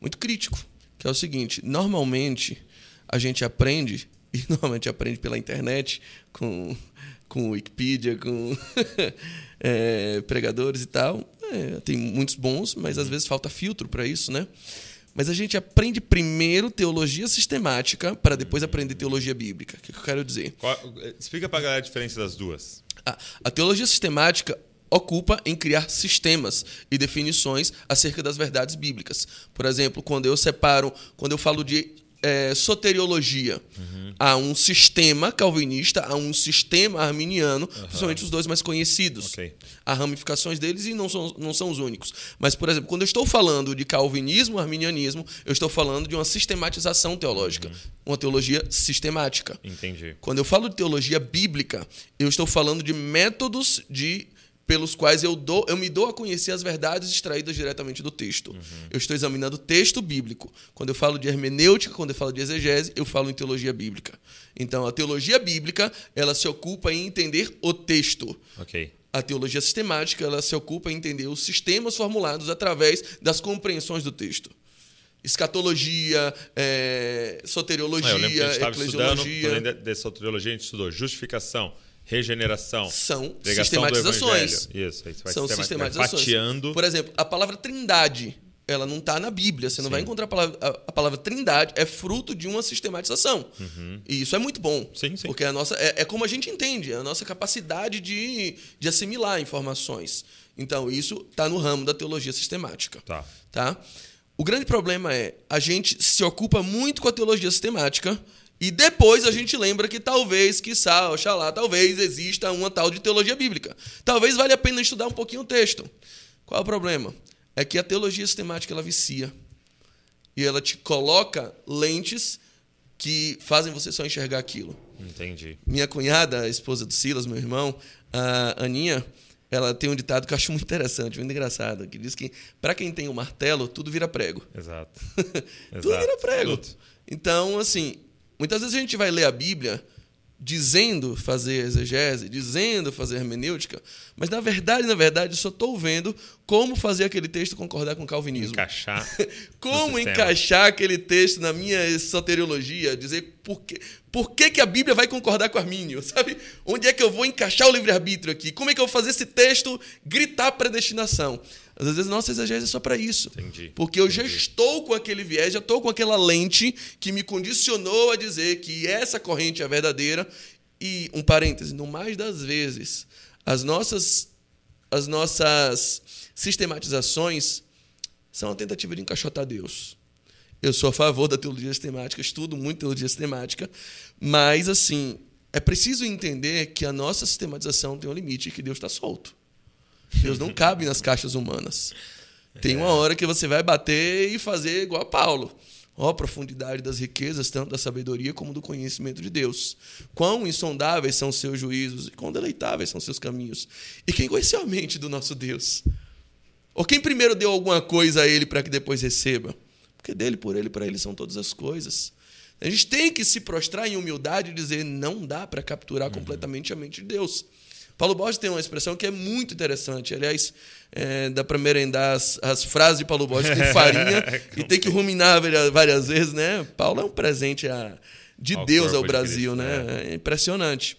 muito crítico, que é o seguinte: normalmente a gente aprende, e normalmente aprende pela internet, com, com Wikipedia, com é, pregadores e tal. É, tem muitos bons, mas às vezes falta filtro para isso, né? Mas a gente aprende primeiro teologia sistemática para depois aprender teologia bíblica. O que que eu quero dizer? Qual- explica para a galera a diferença das duas. A teologia sistemática ocupa em criar sistemas e definições acerca das verdades bíblicas. Por exemplo, quando eu separo, quando eu falo de é, soteriologia. Uhum. Há um sistema calvinista, há um sistema arminiano, principalmente os dois mais conhecidos. Ok. Há ramificações deles e não são, não são os únicos. Mas, por exemplo, quando eu estou falando de calvinismo, arminianismo, eu estou falando de uma sistematização teológica, uma teologia sistemática. Entendi. Quando eu falo de teologia bíblica, eu estou falando de métodos de pelos quais eu, dou, eu me dou a conhecer as verdades extraídas diretamente do texto. Eu estou examinando o texto bíblico. Quando eu falo de hermenêutica, quando eu falo de exegese, eu falo em teologia bíblica. Então, a teologia bíblica, ela se ocupa em entender o texto. Ok. A teologia sistemática, ela se ocupa em entender os sistemas formulados através das compreensões do texto. Escatologia, é, soteriologia, É, eu estudando, eclesiologia. além de, de soteriologia, a gente estudou justificação, regeneração, São sistematizações. Isso, aí você vai São sistema- vai sistematizações. fatiando. Por exemplo, a palavra trindade, ela não está na Bíblia. Você não vai encontrar a palavra, a, a palavra trindade, é fruto de uma sistematização. E isso é muito bom. Uhum. Sim, sim. Porque a nossa, é, é como a gente entende, é a nossa capacidade de, de assimilar informações. Então, isso está no ramo da teologia sistemática. Tá. Tá? O grande problema é a gente se ocupa muito com a teologia sistemática e depois a gente lembra que talvez, quiçá, oxalá, talvez exista uma tal de teologia bíblica. Talvez valha a pena estudar um pouquinho o texto. Qual é o problema? É que a teologia sistemática ela vicia. E ela te coloca lentes que fazem você só enxergar aquilo. Entendi. Minha cunhada, a esposa do Silas, meu irmão, a Aninha, ela tem um ditado que eu acho muito interessante, muito engraçado, que diz que para quem tem um martelo, tudo vira prego. Exato. tudo Exato. vira prego. Então, assim, muitas vezes a gente vai ler a Bíblia dizendo fazer exegese, dizendo fazer hermenêutica, mas na verdade, na verdade, eu só estou vendo como fazer aquele texto concordar com o calvinismo. Encaixar. Como encaixar aquele texto na minha soteriologia, dizer por, que, por que, que a Bíblia vai concordar com Armínio, sabe? Onde é que eu vou encaixar o livre-arbítrio aqui? Como é que eu vou fazer esse texto gritar predestinação? Às vezes, nossa exegese é só para isso. Entendi, Porque eu já estou com aquele viés, já estou com aquela lente que me condicionou a dizer que essa corrente é verdadeira. E, um parêntese, no mais das vezes, as nossas, as nossas sistematizações são uma tentativa de encaixotar Deus. Eu sou a favor da teologia sistemática, estudo muito teologia sistemática, mas, assim, é preciso entender que a nossa sistematização tem um limite e que Deus está solto. Deus não cabe nas caixas humanas. Tem uma hora que você vai bater e fazer igual a Paulo. Ó, a profundidade das riquezas, tanto da sabedoria como do conhecimento de Deus. Quão insondáveis são os seus juízos e quão deleitáveis são os seus caminhos. E quem conheceu a mente do nosso Deus? Ou quem primeiro deu alguma coisa a ele para que depois receba? Porque dele, por ele, para ele são todas as coisas. A gente tem que se prostrar em humildade e dizer: não dá para capturar completamente a mente de Deus. Paulo Borges tem uma expressão que é muito interessante. Aliás, é, dá para merendar as, as frases de Paulo Borges com farinha e tem que ruminar várias, vezes, né? Paulo é um presente a, de Ao Deus ao de Brasil, Cristo, né? É impressionante.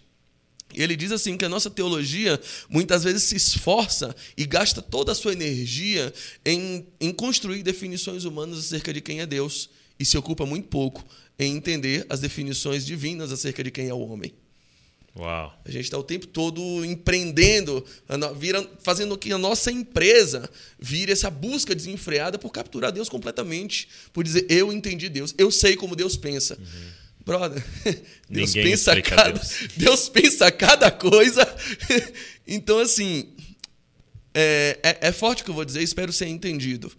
E ele diz assim que a nossa teologia muitas vezes se esforça e gasta toda a sua energia em, em construir definições humanas acerca de quem é Deus e se ocupa muito pouco em entender as definições divinas acerca de quem é o homem. Uau. A gente está o tempo todo empreendendo, vira, fazendo que a nossa empresa vire essa busca desenfreada por capturar Deus completamente, por dizer eu entendi Deus, eu sei como Deus pensa. Brother, Deus Ninguém pensa cada, Deus. Deus pensa cada coisa. então, assim, é, é, é forte o que eu vou dizer, espero ser entendido.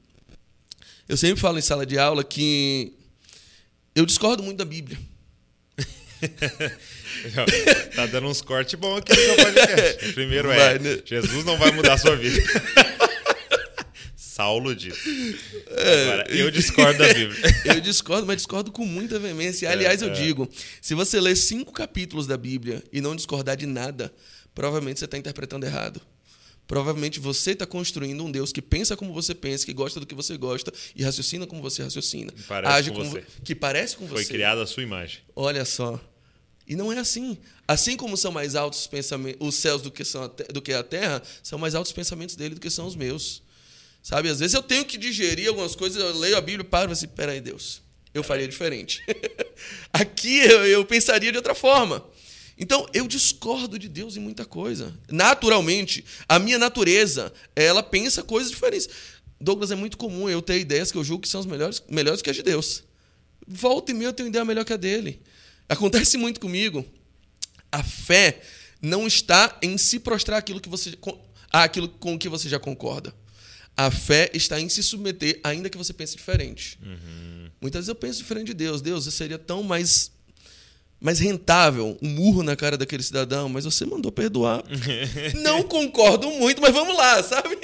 Eu sempre falo em sala de aula que eu discordo muito da Bíblia. tá dando uns cortes bons aqui no seu podcast. O primeiro é: Vai, né? Jesus não vai mudar a sua vida. Saulo disse. Agora, eu discordo da Bíblia. Eu discordo, mas discordo com muita veemência. Aliás, eu digo: se você ler cinco capítulos da Bíblia e não discordar de nada, provavelmente você está interpretando errado. Provavelmente você está construindo um Deus que pensa como você pensa, que gosta do que você gosta e raciocina como você raciocina. parece age com você. vo- Que parece com Foi você. criada a sua imagem. Olha só. E não é assim. Assim como são mais altos os, pensamentos, os céus do que, são do que a terra, são mais altos os pensamentos dele do que são os meus. Sabe? Às vezes eu tenho que digerir algumas coisas, eu leio a Bíblia e paro e assim, peraí, Deus, eu faria diferente. Aqui eu, eu pensaria de outra forma. Então, eu discordo de Deus em muita coisa. Naturalmente, a minha natureza, ela pensa coisas diferentes. Douglas, é muito comum eu ter ideias que eu julgo que são as melhores, melhores que as de Deus. volta e meia eu tenho ideia melhor que a dele. Acontece muito comigo. A fé não está em se prostrar aquilo que você, aquilo com o que você já concorda. A fé está em se submeter, ainda que você pense diferente. Uhum. Muitas vezes eu penso diferente de Deus. Deus, eu seria tão mais, mais rentável, um murro na cara daquele cidadão, mas você mandou perdoar. Não concordo muito, mas vamos lá, sabe?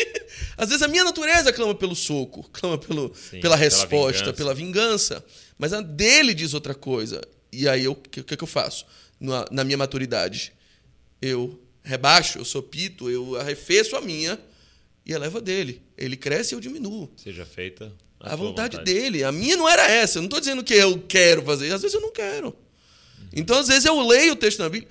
Às vezes a minha natureza clama pelo soco, clama pelo, Sim, pela resposta, pela vingança. pela vingança, mas a dele diz outra coisa. E aí o que, que, que eu faço? Na, na minha maturidade, eu rebaixo, eu sou pito, eu arrefeço a minha e eleva dele. Ele cresce e eu diminuo. Seja feita a, a vontade, vontade, dele. A minha não era essa. Eu não estou dizendo que eu quero fazer. Às vezes eu não quero. Uhum. Então, às vezes eu leio o texto na Bíblia.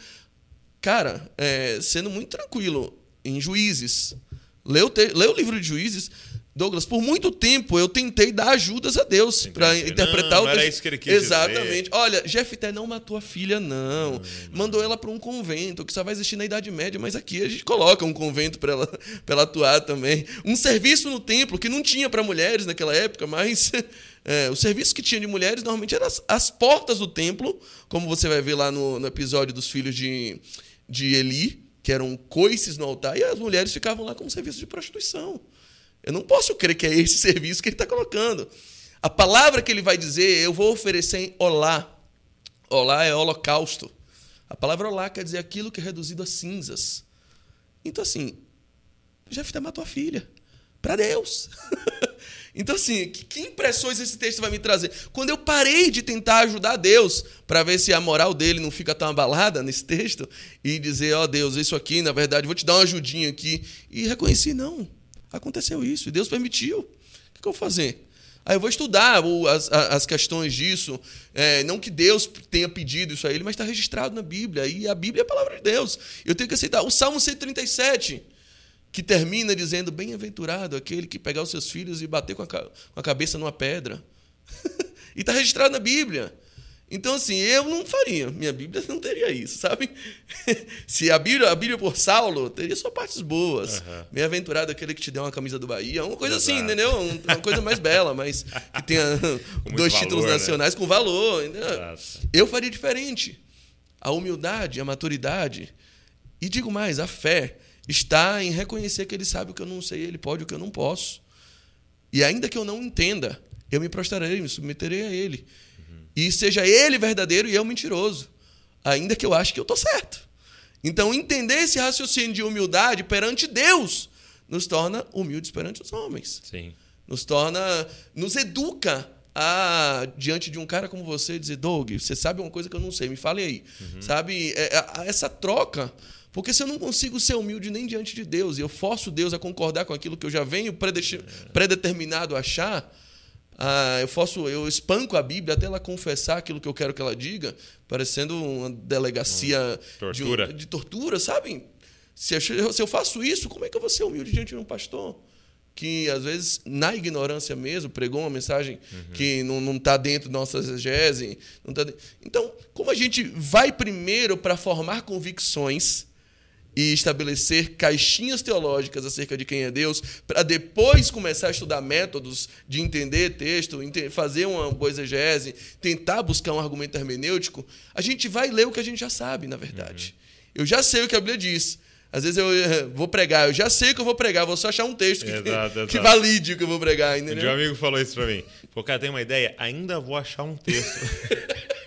Cara, é, sendo muito tranquilo, em Juízes, lê o, te... lê o livro de Juízes, Douglas, por muito tempo eu tentei dar ajudas a Deus para interpretar não, o texto. Era isso que ele quis Exatamente. Dizer. Olha, Jefté não matou a filha, não. não Mandou ela para um convento, que só vai existir na Idade Média, mas aqui a gente coloca um convento para ela, ela atuar também. Um serviço no templo que não tinha para mulheres naquela época, mas é, o serviço que tinha de mulheres normalmente era as, as portas do templo, como você vai ver lá no, no episódio dos filhos de, de Eli, que eram coices no altar, e as mulheres ficavam lá como serviço de prostituição. Eu não posso crer que é esse serviço que ele está colocando. A palavra que ele vai dizer, eu vou oferecer em olá. Olá é holocausto. A palavra olá quer dizer aquilo que é reduzido a cinzas. Então, assim, Jefté matou a filha. Para Deus. então, assim, que, impressões esse texto vai me trazer? Quando eu parei de tentar ajudar Deus para ver se a moral dele não fica tão abalada nesse texto e dizer, ó oh, Deus, isso aqui, na verdade, vou te dar uma ajudinha aqui. E reconheci, não. Aconteceu isso, e Deus permitiu. O que, eu vou fazer? Aí eu vou estudar as, as questões disso. É, não que Deus tenha pedido isso a ele, mas está registrado na Bíblia. E a Bíblia é a palavra de Deus. Eu tenho que aceitar. O Salmo 137, que termina dizendo: Bem-aventurado aquele que pegar os seus filhos e bater com a, com a cabeça numa pedra. e está registrado na Bíblia. Então, assim, eu não faria. Minha Bíblia não teria isso, sabe? Se a Bíblia, a Bíblia por Saulo, teria só partes boas. Uhum. Bem-aventurado aquele que te deu uma camisa do Bahia. Uma coisa assim, Exato. assim, entendeu? Uma coisa mais bela, mas que tenha dois valor, títulos né? nacionais né? com valor. Eu faria diferente. A humildade, a maturidade. E digo mais, a fé está em reconhecer que ele sabe o que eu não sei, ele pode o que eu não posso. E ainda que eu não entenda, eu me prostrarei, me submeterei a ele. E seja ele verdadeiro e eu mentiroso. Ainda que eu ache que eu estou certo. Então, entender esse raciocínio de humildade perante Deus nos torna humildes perante os homens. Sim. Nos torna. Nos educa a, diante de um cara como você, dizer: Doug, você sabe uma coisa que eu não sei, me fale aí. Uhum. Sabe? É, é, essa troca. Porque se eu não consigo ser humilde nem diante de Deus, e eu forço Deus a concordar com aquilo que eu já venho predeterminado a achar, ah, eu faço, eu espanco a Bíblia até ela confessar aquilo que eu quero que ela diga, parecendo uma delegacia hum, tortura. De, de, tortura, sabe? Se eu, se eu faço isso, como é que eu vou ser humilde diante de um pastor? Que, às vezes, na ignorância mesmo, pregou uma mensagem uhum. que não está dentro da nossa exegese. Tá Então, como a gente vai primeiro para formar convicções e estabelecer caixinhas teológicas acerca de quem é Deus, para depois começar a estudar métodos de entender texto, fazer uma boa exegese, tentar buscar um argumento hermenêutico, a gente vai ler o que a gente já sabe, na verdade. Uhum. Eu já sei o que a Bíblia diz. Às vezes eu eh, vou pregar, eu já sei o que eu vou pregar, vou só achar um texto que, exato, exato. que valide o que eu vou pregar. Entendeu? Um amigo falou isso para mim. Pô, cara, tem uma ideia? Ainda vou achar um texto.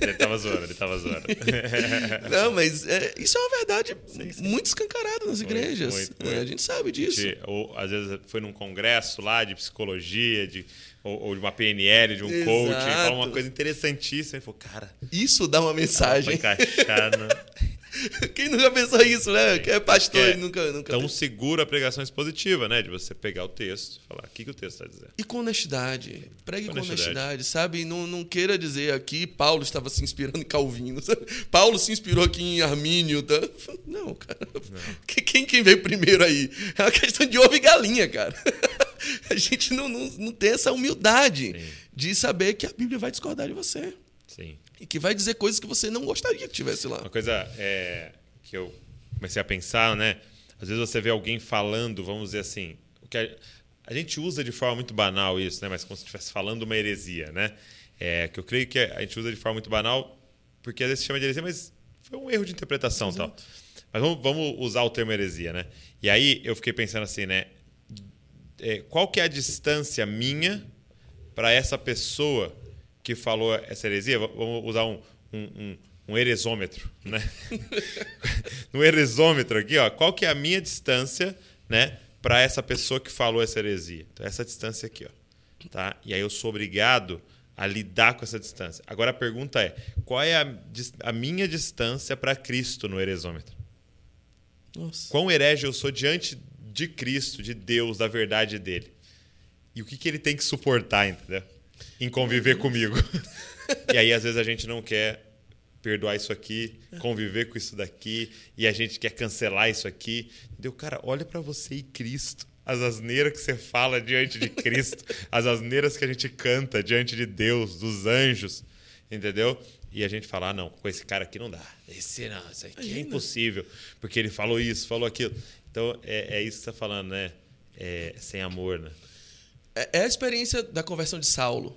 ele tava zoando, ele tava zoando. Não, mas é, isso é uma verdade sim, sim. muito escancarada nas igrejas. Muito, muito, é, a gente sabe disso. De, ou às vezes foi num congresso lá de psicologia, de, ou, ou de uma PNL, de um Exato. coach, fala uma coisa interessantíssima. E falou, cara. Isso dá uma mensagem. Dá encaixar no... Quem nunca pensou isso, né? Quem é pastor é, e nunca, nunca. Tão seguro a pregação expositiva, né? De você pegar o texto e falar o que, que o texto está dizendo. E com honestidade. Pregue com, com honestidade. honestidade, sabe? Não, não queira dizer aqui Paulo estava se inspirando em Calvino. Sabe? Paulo se inspirou aqui em Armínio. Tá? Não, cara. Não. Quem, quem veio primeiro aí? É uma questão de ovo e galinha, cara. A gente não, não, não tem essa humildade Sim. de saber que a Bíblia vai discordar de você. Sim e que vai dizer coisas que você não gostaria que tivesse lá. Uma coisa é, que eu comecei a pensar, né? Às vezes você vê alguém falando, vamos dizer assim, o que a, a gente usa de forma muito banal isso, né? Mas como se estivesse falando uma heresia, né? É, que eu creio que a gente usa de forma muito banal, porque às vezes se chama de heresia, mas foi um erro de interpretação e tal. Mas vamos, vamos, usar o termo heresia, né? E aí eu fiquei pensando assim, né? É, qual que é a distância minha para essa pessoa que falou essa heresia? Vamos usar um, um, um, um eresômetro, né? no eresômetro aqui, ó, qual que é a minha distância, né? para essa pessoa que falou essa heresia. Então, essa distância aqui. Ó, tá? E aí eu sou obrigado a lidar com essa distância. Agora a pergunta é: qual é a, a minha distância para Cristo no heresômetro? Nossa. Quão herege eu sou diante de Cristo, de Deus, da verdade dele? E o que, que ele tem que suportar, entendeu? Em conviver comigo. e aí, às vezes, a gente não quer perdoar isso aqui, conviver com isso daqui, e a gente quer cancelar isso aqui. Entendeu? Cara, olha para você e Cristo. As asneiras que você fala diante de Cristo, as asneiras que a gente canta diante de Deus, dos anjos, entendeu? E a gente fala, ah, não, com esse cara aqui não dá. Esse não, isso aqui é impossível, porque ele falou isso, falou aquilo. Então, é, é isso que você está falando, né? É, sem amor, né? É, é a experiência da conversão de Saulo.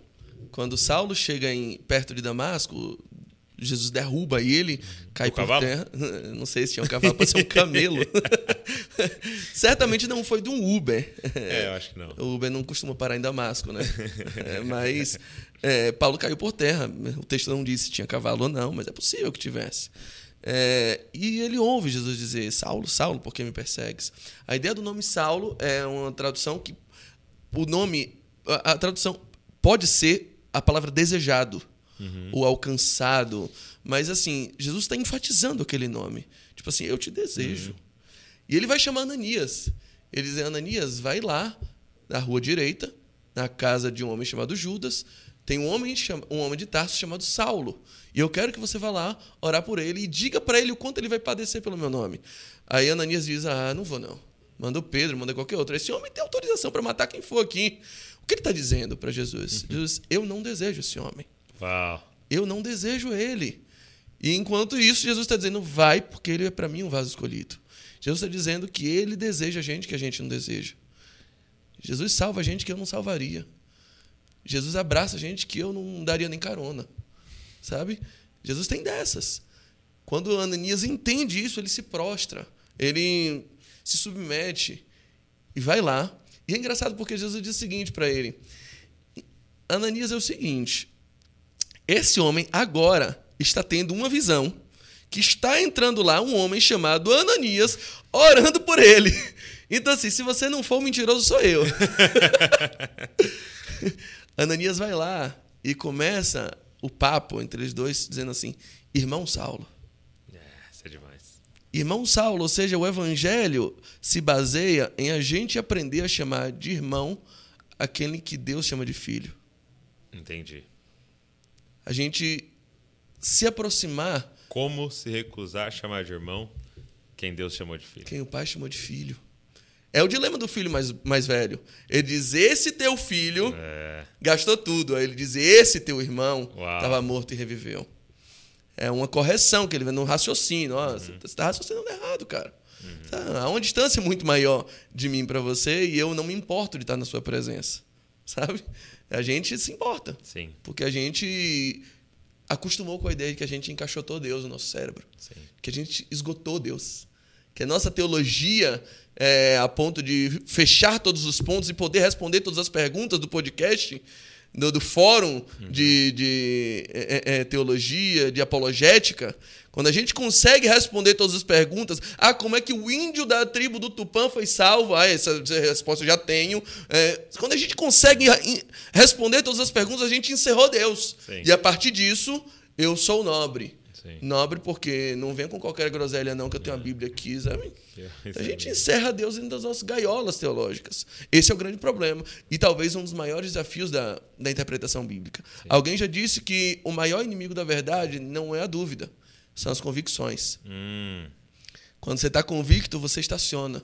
Quando Saulo chega em, perto de Damasco, Jesus derruba ele, cai o por cavalo? terra. Não sei se tinha um cavalo, pode ser um camelo. Certamente não foi de um Uber. É, eu acho que não. O Uber não costuma parar em Damasco, né? É, mas é, Paulo caiu por terra. O texto não disse se tinha cavalo ou não, mas é possível que tivesse. É, e ele ouve Jesus dizer: Saulo, Saulo, por que me persegues? A ideia do nome Saulo é uma tradução que. O nome. A, a tradução pode ser a palavra desejado uhum. o alcançado. Mas assim, Jesus está enfatizando aquele nome. Tipo assim, eu te desejo. Uhum. E ele vai chamar Ananias. Ele diz: Ananias, vai lá na rua direita, na casa de um homem chamado Judas. Tem um homem, um homem de Tarso chamado Saulo. E eu quero que você vá lá orar por ele e diga para ele o quanto ele vai padecer pelo meu nome. Aí Ananias diz: Ah, não vou não. Manda o Pedro, manda qualquer outro. Esse homem tem autorização para matar quem for aqui. O que ele está dizendo para Jesus? Uhum. Jesus, eu não desejo esse homem. Uau. Eu não desejo ele. E enquanto isso, Jesus está dizendo, vai, porque ele é para mim um vaso escolhido. Jesus está dizendo que ele deseja a gente que a gente não deseja. Jesus salva a gente que eu não salvaria. Jesus abraça a gente que eu não daria nem carona. Sabe? Jesus tem dessas. Quando Ananias entende isso, ele se prostra, ele se submete e vai lá. E é engraçado porque Jesus diz o seguinte para ele: Ananias é o seguinte, esse homem agora está tendo uma visão que está entrando lá um homem chamado Ananias orando por ele. Então, assim, se você não for mentiroso, sou eu. Ananias vai lá e começa o papo entre os dois, dizendo assim: Irmão Saulo. É, isso é demais. Irmão Saulo, ou seja, o evangelho se baseia em a gente aprender a chamar de irmão aquele que Deus chama de filho. Entendi a gente se aproximar. Como se recusar a chamar de irmão quem Deus chamou de filho? Quem o pai chamou de filho. É o dilema do filho mais, mais velho. Ele diz: Esse teu filho é. gastou tudo. Aí ele diz: Esse teu irmão estava morto e reviveu. É uma correção que ele vê no raciocínio. Ó, uhum. Você está raciocinando errado, cara. Uhum. Tá, há uma distância muito maior de mim para você e eu não me importo de estar na sua presença. Sabe? a gente se importa. Sim. Porque a gente acostumou com a ideia de que a gente encaixotou Deus no nosso cérebro. Sim. Que a gente esgotou Deus. Que a nossa teologia, é, a ponto de fechar todos os pontos e poder responder todas as perguntas do podcast, do, do fórum uhum. de, de é, é, é teologia, de apologética, quando a gente consegue responder todas as perguntas, ah, como é que o índio da tribo do Tupã foi salvo? Ah, essa, resposta eu já tenho. É, quando a gente consegue responder todas as perguntas, a gente encerrou Deus. Sim. E a partir disso, eu sou nobre. Sim. Nobre porque não vem com qualquer groselha, não, que eu tenho a Bíblia aqui, sabe? A gente encerra Deus dentro das nossas gaiolas teológicas. Esse é o grande problema. E talvez um dos maiores desafios da, da interpretação bíblica. Sim. Alguém já disse que o maior inimigo da verdade não é a dúvida são as convicções. Hum. Quando você está convicto, você estaciona.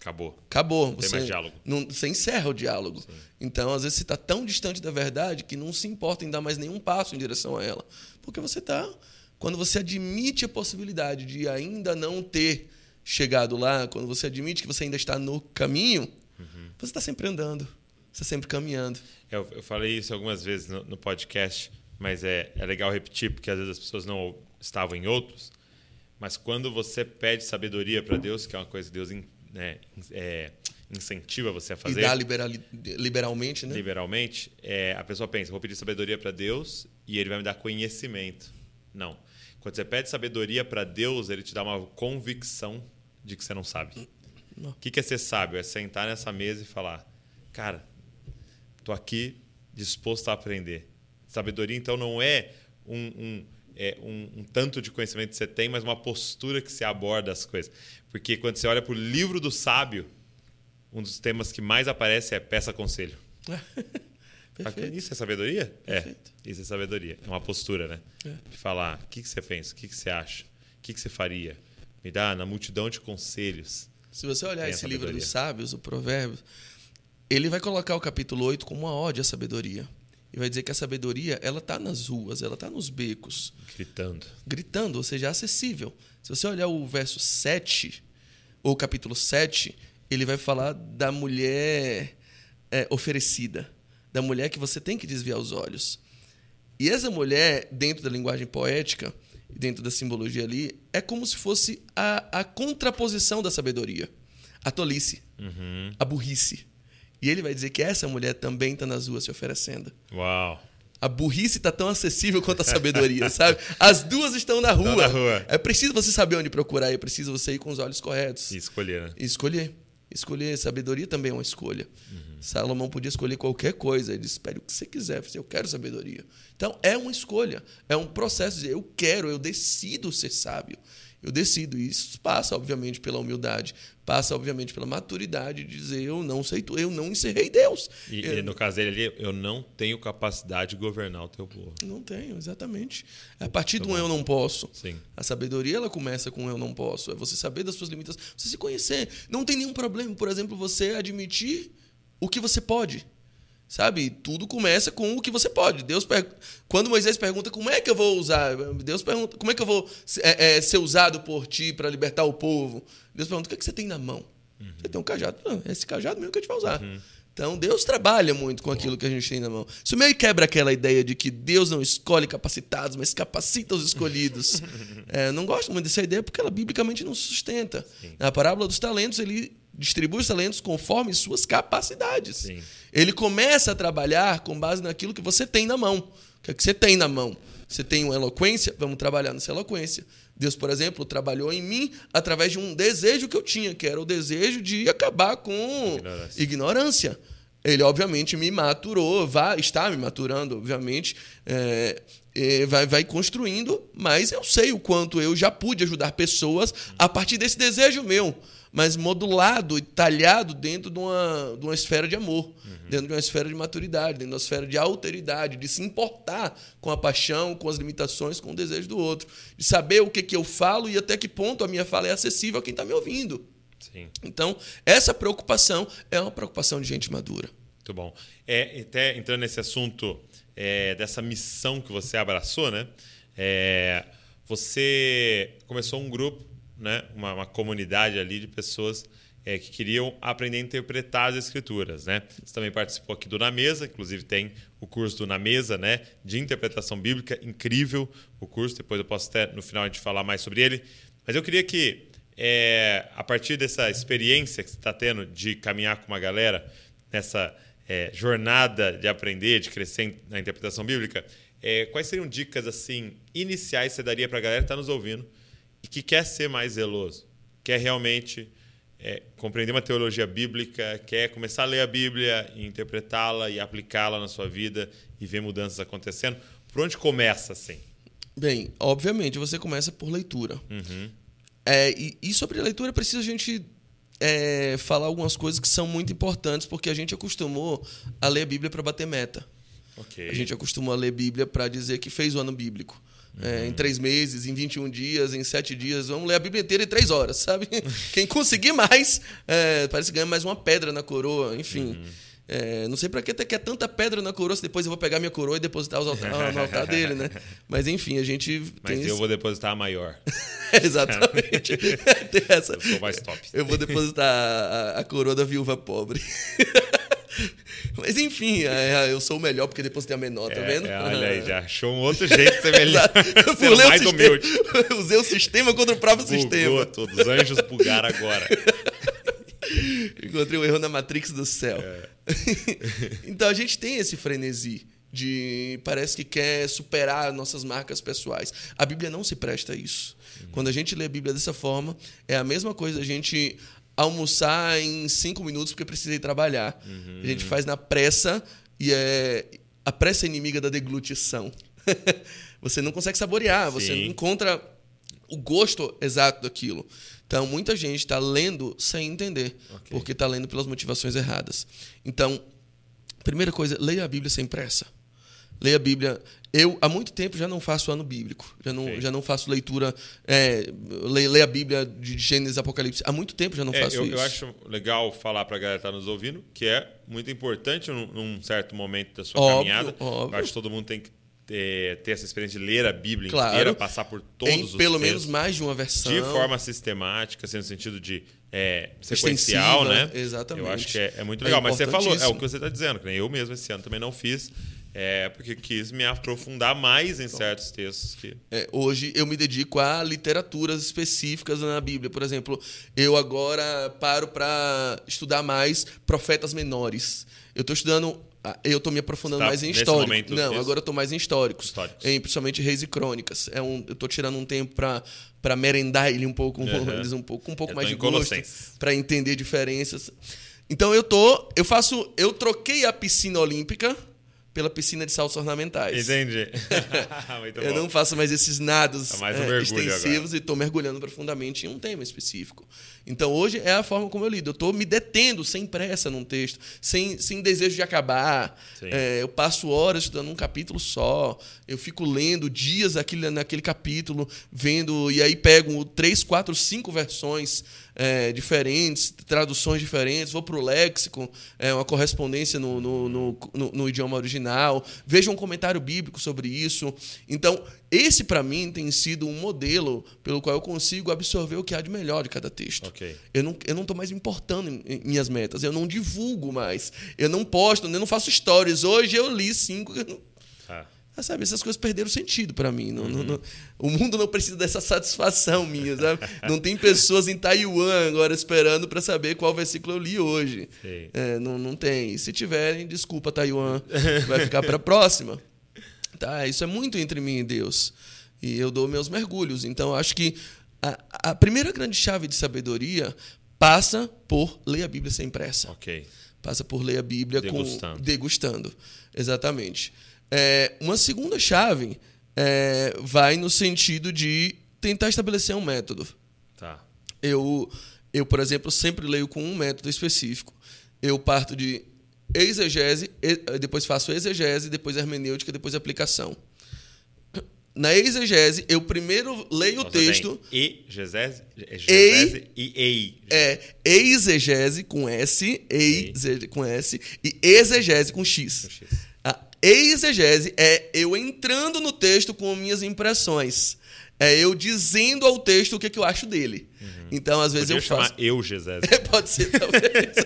Acabou. Acabou. Não você, tem mais diálogo. Não, você encerra o diálogo. Sim. Então, às vezes, você está tão distante da verdade que não se importa em dar mais nenhum passo em direção a ela. Porque você está. Quando você admite a possibilidade de ainda não ter chegado lá, quando você admite que você ainda está no caminho, uhum. você está sempre andando, você está sempre caminhando. Eu, eu falei isso algumas vezes no, no, podcast, mas é, é legal repetir, porque às vezes as pessoas não estavam em outros. Mas quando você pede sabedoria para Deus, que é uma coisa que Deus né, é, incentiva você a fazer. E dá liberal, liberalmente, né? Liberalmente, é, a pessoa pensa: vou pedir sabedoria para Deus e ele vai me dar conhecimento. Não. Quando você pede sabedoria para Deus, ele te dá uma convicção de que você não sabe. O que é ser sábio? É sentar nessa mesa e falar: cara, tô aqui disposto a aprender. Sabedoria, então, não é um, um é, um, um, tanto de conhecimento que você tem, mas uma postura que você aborda as coisas. Porque quando você olha para o livro do sábio, um dos temas que mais aparece é peça conselho. Isso é sabedoria? É, Perfeito. É, isso é sabedoria. É uma postura, né? É. De falar, o que, que você pensa, o que, que você acha, o que, que você faria. Me dá na multidão de conselhos. Se você olhar esse livro dos sábios, o Provérbios, ele vai colocar o capítulo 8 como uma ode à sabedoria. E vai dizer que a sabedoria, ela está nas ruas, ela está nos becos. Gritando. Gritando, ou seja, acessível. Se você olhar o verso 7, ou o capítulo 7, ele vai falar da mulher é, oferecida, da mulher que você tem que desviar os olhos. E essa mulher, dentro da linguagem poética, dentro da simbologia ali, é como se fosse a, a contraposição da sabedoria. A tolice, uhum. a burrice. E ele vai dizer que essa mulher também está nas ruas se oferecendo. Uau! A burrice está tão acessível quanto a sabedoria, sabe? As duas estão na rua. Na rua. É preciso você saber onde procurar, é preciso você ir com os olhos corretos. E escolher, né? E escolher. Escolher. Sabedoria também é uma escolha. Uhum. Salomão podia escolher qualquer coisa. Ele disse: espere o que você quiser. Eu quero sabedoria. Então, é uma escolha. É um processo de eu quero, eu decido ser sábio eu decido. E isso passa, obviamente, pela humildade, passa, obviamente, pela maturidade de dizer eu não sei, eu não encerrei Deus. E, eu, e no caso dele eu não tenho capacidade de governar o teu povo. Não tenho, exatamente. A partir do eu não posso. Sim. A sabedoria ela começa com eu não posso. É você saber das suas limitações, você se conhecer. Não tem nenhum problema, por exemplo, você admitir o que você pode. Sabe? Tudo começa com o que você pode. Deus per... Quando Moisés pergunta como é que eu vou usar, Deus pergunta como é que eu vou é, é, ser usado por ti para libertar o povo. Deus pergunta o que, é que você tem na mão. Uhum. Você tem um cajado. Ah, esse cajado mesmo que a gente vai usar. Uhum. Então Deus trabalha muito com aquilo que a gente tem na mão. Isso meio quebra aquela ideia de que Deus não escolhe capacitados, mas capacita os escolhidos. é, não gosto muito dessa ideia porque ela biblicamente não sustenta. Sim. Na parábola dos talentos, ele distribui os talentos conforme suas capacidades. Sim. Ele começa a trabalhar com base naquilo que você tem na mão. O que, é que você tem na mão? Você tem uma eloquência? Vamos trabalhar nessa eloquência. Deus, por exemplo, trabalhou em mim através de um desejo que eu tinha, que era o desejo de acabar com ignorância. ignorância. Ele, obviamente, me maturou, vai, está me maturando, obviamente, é, é, vai, vai construindo, mas eu sei o quanto eu já pude ajudar pessoas a partir desse desejo meu mas modulado e talhado dentro de uma, de uma esfera de amor, uhum. dentro de uma esfera de maturidade, dentro de uma esfera de alteridade, de se importar com a paixão, com as limitações, com o desejo do outro, de saber o que, que eu falo e até que ponto a minha fala é acessível a quem está me ouvindo. Sim. Então, essa preocupação é uma preocupação de gente madura. Muito bom. É, até entrando nesse assunto é, dessa missão que você abraçou, né? É, você começou um grupo né, uma, uma comunidade ali de pessoas é, que queriam aprender a interpretar as escrituras. Né? Você também participou aqui do Na Mesa, inclusive tem o curso do Na Mesa né, de interpretação bíblica, incrível o curso, depois eu posso até no final a gente falar mais sobre ele. Mas eu queria que, é, a partir dessa experiência que você está tendo de caminhar com uma galera nessa é, jornada de aprender, de crescer na interpretação bíblica, é, quais seriam dicas assim iniciais que você daria para a galera que está nos ouvindo e que quer ser mais zeloso, quer realmente é, compreender uma teologia bíblica, quer começar a ler a Bíblia e interpretá-la e aplicá-la na sua vida e ver mudanças acontecendo, por onde começa assim? Bem, obviamente você começa por leitura. Uhum. É, e, e, sobre a leitura precisa a gente é, falar algumas coisas que são muito importantes, porque a gente acostumou a ler a Bíblia para bater meta. Okay. A gente acostumou a ler a Bíblia para dizer que fez o ano bíblico. É, em três meses, em 21 dias, em sete dias. Vamos ler a Bíblia inteira em três horas, sabe? Quem conseguir mais, é, parece que ganha mais uma pedra na coroa, enfim. Uhum. É, não sei para que quer tanta pedra na coroa, se depois eu vou pegar minha coroa e depositar os altar, no altar dele, né? Mas enfim, a gente. Mas eu vou depositar a maior. Exatamente. tem essa. Eu sou mais top. Eu vou depositar a, a coroa da viúva pobre. Mas enfim, é, eu sou o melhor porque depositei a menor, tá vendo? É, olha aí, já achou um outro jeito de ser melhor. ser mais humilde. Usei o sistema contra o próprio Bugou sistema. Todos os anjos bugaram agora. Encontrei um erro na Matrix do céu. É. então a gente tem esse frenesi de parece que quer superar nossas marcas pessoais. A Bíblia não se presta a isso. Uhum. Quando a gente lê a Bíblia dessa forma, é a mesma coisa a gente almoçar em cinco minutos porque precisei trabalhar. Uhum. A gente faz na pressa e é a pressa é inimiga da deglutição. você não consegue saborear, você não encontra o gosto exato daquilo. Então, muita gente está lendo sem entender, okay. porque está lendo pelas motivações erradas. Então, primeira coisa, leia a Bíblia sem pressa. Leia a Bíblia. Eu, há muito tempo, já não faço ano bíblico. Já não, já não faço leitura. É, leia, a Bíblia de Gênesis Apocalipse. Há muito tempo já não é, faço eu, isso. Eu acho legal falar para a galera que está nos ouvindo que é muito importante num, num certo momento da sua óbvio, caminhada. Óbvio. Eu acho que todo mundo tem que ter, ter, essa experiência de ler a Bíblia claro. inteira, passar por todos em os pelo menos mais de uma versão. De forma sistemática, assim, no sentido de é, sequencial, né? Exatamente. Eu acho que é, é muito legal. É Mas você falou, é o que você está dizendo, que eu mesmo esse ano também não fiz. É, porque quis me aprofundar mais em certos textos. Que... É, hoje eu me dedico a literaturas específicas na Bíblia. Por exemplo, eu agora paro para estudar mais profetas menores. Eu estou estudando ah, eu estou me aprofundando tá mais em históricos. Não, isso? agora eu estou mais em históricos. históricos. Em, principalmente Reis e Crônicas. É um, eu estou tirando um tempo para para merendar ele um pouco, uhum. um pouco, um pouco mais de gosto, para entender diferenças. Então eu tô, eu faço, eu troquei a piscina olímpica pela piscina de saltos ornamentais. Entendi. eu não faço mais esses nados tá mais um é, extensivos agora. e estou mergulhando profundamente em um tema específico. Então hoje é a forma como eu lido. Eu estou me detendo sem pressa num texto, sem, sem desejo de acabar. É, eu passo horas estudando um capítulo só. Eu fico lendo dias aquele, naquele capítulo, vendo, e aí pego três, quatro, cinco versões é, diferentes, traduções diferentes, vou para o léxico, é, uma correspondência no, no, no, no, no idioma original, vejo um comentário bíblico sobre isso. Então, esse, para mim, tem sido um modelo pelo qual eu consigo absorver o que há de melhor de cada texto. Okay. Eu não estou eu não mais importando em, em, minhas metas, eu não divulgo mais, eu não posto, eu não faço stories. Hoje eu li cinco. Ah. Ah, sabe, essas coisas perderam sentido para mim. Não, uhum. não, não, o mundo não precisa dessa satisfação minha, sabe? não tem pessoas em Taiwan agora esperando para saber qual versículo eu li hoje. É, não, não tem. E se tiverem, desculpa, Taiwan, vai ficar para a próxima. Tá? Isso é muito entre mim e Deus. E eu dou meus mergulhos. Então, acho que a, a primeira grande chave de sabedoria passa por ler a Bíblia sem pressa. Ok. Passa por ler a Bíblia degustando. com degustando. Exatamente. É, uma segunda chave é, vai no sentido de tentar estabelecer um método. Tá. Eu, eu, por exemplo, sempre leio com um método específico. Eu parto de exegese, depois faço exegese, depois hermenêutica, depois aplicação. Na exegese, eu primeiro leio Nossa, o texto. Exegese, exegese e ei. É, exegese com S, eis com S e exegese com X. Com X. Exegese é eu entrando no texto com minhas impressões. É eu dizendo ao texto o que, é que eu acho dele. Uhum. Então, às vezes Podia eu chamar faço. Eugegese. É, pode ser, talvez.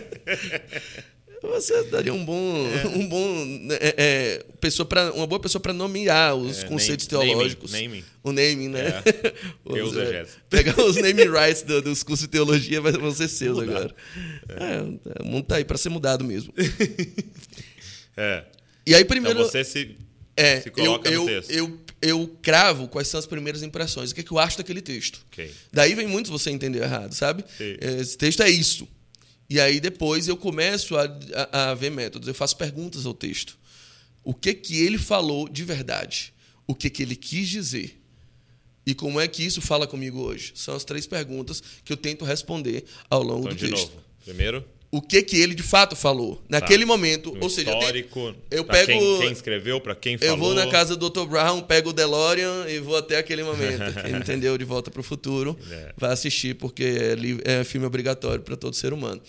Você daria um bom, é. um bom é, é, pessoa para uma boa pessoa para nomear os é, conceitos name, teológicos. Naming. O naming, né? É. os, é, pegar os name rights do, dos cursos de teologia vão ser seus agora. É, o mundo tá aí para ser mudado mesmo. é. E aí primeiro. Então você se, é, se coloca eu, no texto. Eu, eu, eu cravo quais são as primeiras impressões, o que, é que eu acho daquele texto. Okay. Daí vem muitos você entender errado, sabe? Sim. Esse texto é isso. E aí depois eu começo a, a, a ver métodos, eu faço perguntas ao texto. O que que ele falou de verdade? O que que ele quis dizer? E como é que isso fala comigo hoje? São as três perguntas que eu tento responder ao longo então, do texto. Novo. Primeiro, o que que ele de fato falou naquele tá. momento. No ou seja, histórico, eu, tenho, eu pego quem, quem, escreveu, para quem falou. Eu vou na casa do Dr. Brown, pego o DeLorean e vou até aquele momento. Quem entendeu de volta para o futuro é. vai assistir porque é, é filme obrigatório para todo ser humano.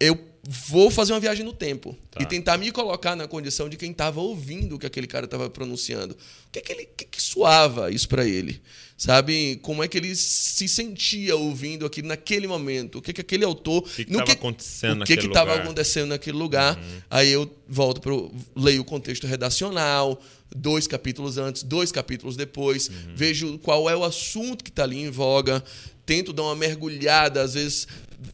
Eu vou fazer uma viagem no tempo Tá. e tentar me colocar na condição de quem estava ouvindo o que aquele cara estava pronunciando. O que, que, ele, o que, que soava isso para ele? Sabe? Como é que ele se sentia ouvindo aquilo naquele momento? O que, que aquele autor. que que no tava acontecendo O que estava acontecendo naquele lugar. Aí eu volto para leio o contexto redacional, dois capítulos antes, dois capítulos depois, vejo qual é o assunto que está ali em voga, tento dar uma mergulhada, às vezes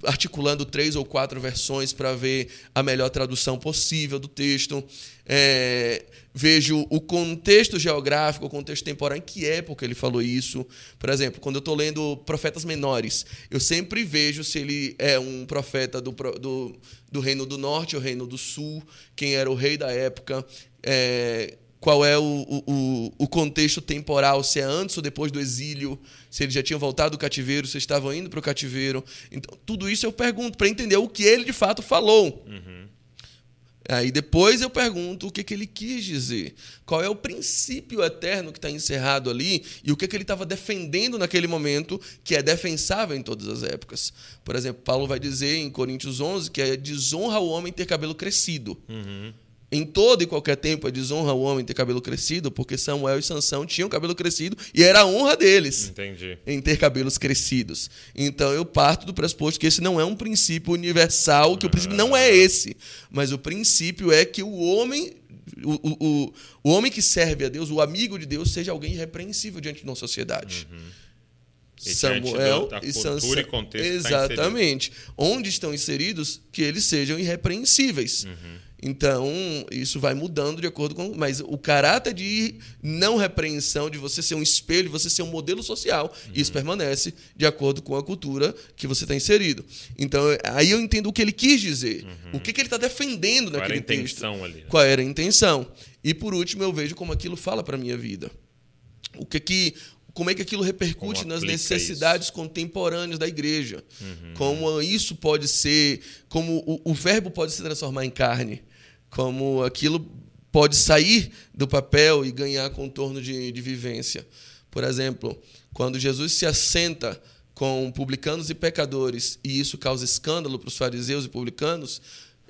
articulando três ou quatro versões para ver a melhor tradução possível do texto. É, vejo o contexto geográfico, o contexto temporal, em que época ele falou isso. Por exemplo, quando eu estou lendo Profetas Menores, eu sempre vejo se ele é um profeta do, do, do Reino do Norte ou Reino do Sul, quem era o rei da época, é, qual é o, o, o- contexto temporal, se é antes ou depois do exílio, se eles já tinham voltado do cativeiro, se estavam indo para o cativeiro. Então, tudo isso eu pergunto para entender o que ele de fato falou. Aí depois eu pergunto o que, que ele quis dizer. Qual é o princípio eterno que está encerrado ali e o que, que ele estava defendendo naquele momento, que é defensável em todas as épocas. Por exemplo, Paulo vai dizer em Coríntios 11 que é desonra o homem ter cabelo crescido. Em todo e qualquer tempo é desonra o homem ter cabelo crescido, porque Samuel e Sansão tinham cabelo crescido e era a honra deles Entendi. em ter cabelos crescidos. Então eu parto do pressuposto que esse não é um princípio universal, que o princípio não é esse, mas o princípio é que o homem o, o, o, homem que serve a Deus, o amigo de Deus, seja alguém irrepreensível diante de uma sociedade. E Samuel diante da- da e Sansão. e contexto tá Exatamente. Onde estão inseridos, que eles sejam irrepreensíveis. Uhum. Então, isso vai mudando de acordo com. Mas o caráter de não repreensão, de você ser um espelho, de você ser um modelo social, Uhum. isso permanece de acordo com a cultura que você está inserido. Então, aí eu entendo o que ele quis dizer. O que, que ele está defendendo Uhum. Qual era a naquele texto. intenção ali? né? Qual era a intenção? E por último, eu vejo como aquilo fala para minha vida. O que que como é que aquilo repercute nas necessidades contemporâneas da igreja? Uhum. Como isso pode ser, como o, o verbo pode se transformar em carne, como aquilo pode sair do papel e ganhar contorno de, de vivência. Por exemplo, quando Jesus se assenta com publicanos e pecadores e isso causa escândalo para os fariseus e publicanos,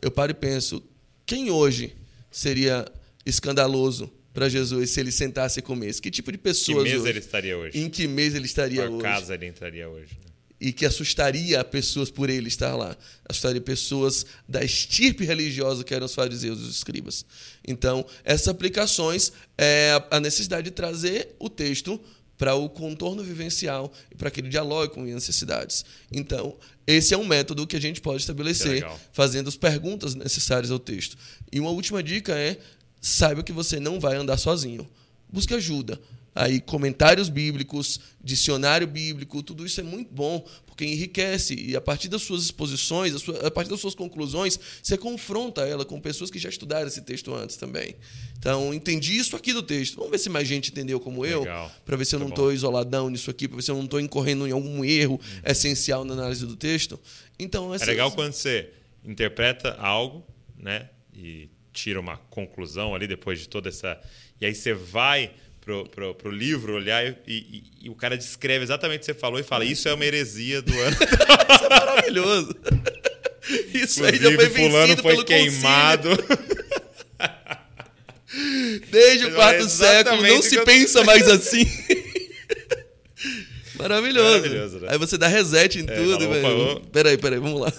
eu paro e penso: quem hoje seria escandaloso para Jesus se ele sentasse e comesse? Que tipo de Que pessoas mesa hoje? ele estaria hoje? Em que mês ele estaria Qual hoje? casa ele entraria hoje? né? E que assustaria pessoas por ele estar lá. Assustaria pessoas da estirpe religiosa que eram os fariseus e os escribas. Então, essas aplicações é a- necessidade de trazer o texto para o contorno vivencial e para que ele dialogue com as necessidades. Então, esse é um método que a gente pode estabelecer fazendo as perguntas necessárias ao texto. E uma última dica é: saiba que você não vai andar sozinho. Busque ajuda. Aí, comentários bíblicos, dicionário bíblico, tudo isso é muito bom, porque enriquece. E a partir das suas exposições, a, partir das suas conclusões, você confronta ela com pessoas que já estudaram esse texto antes também. Então, entendi isso aqui do texto. Vamos ver se mais gente entendeu como eu, para ver se eu Tá não estou isoladão nisso aqui, para ver se eu não estou incorrendo em algum erro essencial na análise do texto. Então, É essas- legal quando você interpreta algo, né? E tira uma conclusão ali depois de toda essa. E aí você vai pro, pro, pro livro olhar e, e- e o cara descreve exatamente o que você falou e fala: Isso é uma heresia do ano. Isso é maravilhoso. Isso aí já foi Inclusive, fulano vencido foi pelo queimado. Desde o É quarto século não se que eu- pensa mais assim. Maravilhoso. Maravilhoso, né? Aí você dá reset em É, tudo. opa, opa. Peraí, peraí, vamos lá.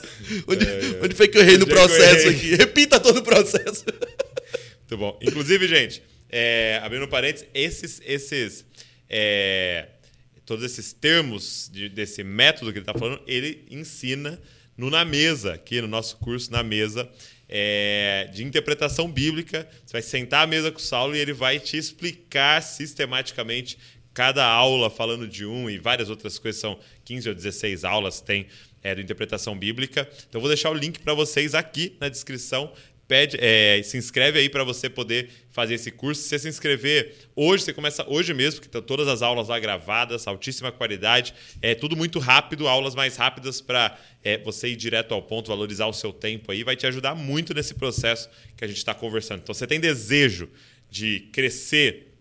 Onde, É, é. onde foi que eu errei no é processo errei? aqui? Repita todo o processo. Muito bom. Inclusive, gente, é, abrindo parênteses, esses, esses é, todos esses termos de- desse método que ele está falando, ele ensina no Na Mesa, aqui no nosso curso Na Mesa, é, de interpretação bíblica. Você vai sentar à mesa com o Saulo e ele vai te explicar sistematicamente cada aula falando de um e várias outras coisas, são 15 ou 16 aulas tem é, de interpretação bíblica. Então vou deixar o link para vocês aqui na descrição. Pede, é, se inscreve aí para você poder fazer esse curso. Se você se inscrever hoje, você começa hoje mesmo, porque estão todas as aulas lá gravadas, altíssima qualidade. É tudo muito rápido, aulas mais rápidas para você ir direto ao ponto, valorizar o seu tempo aí. Vai te ajudar muito nesse processo que a gente está conversando. Então, você tem desejo de crescer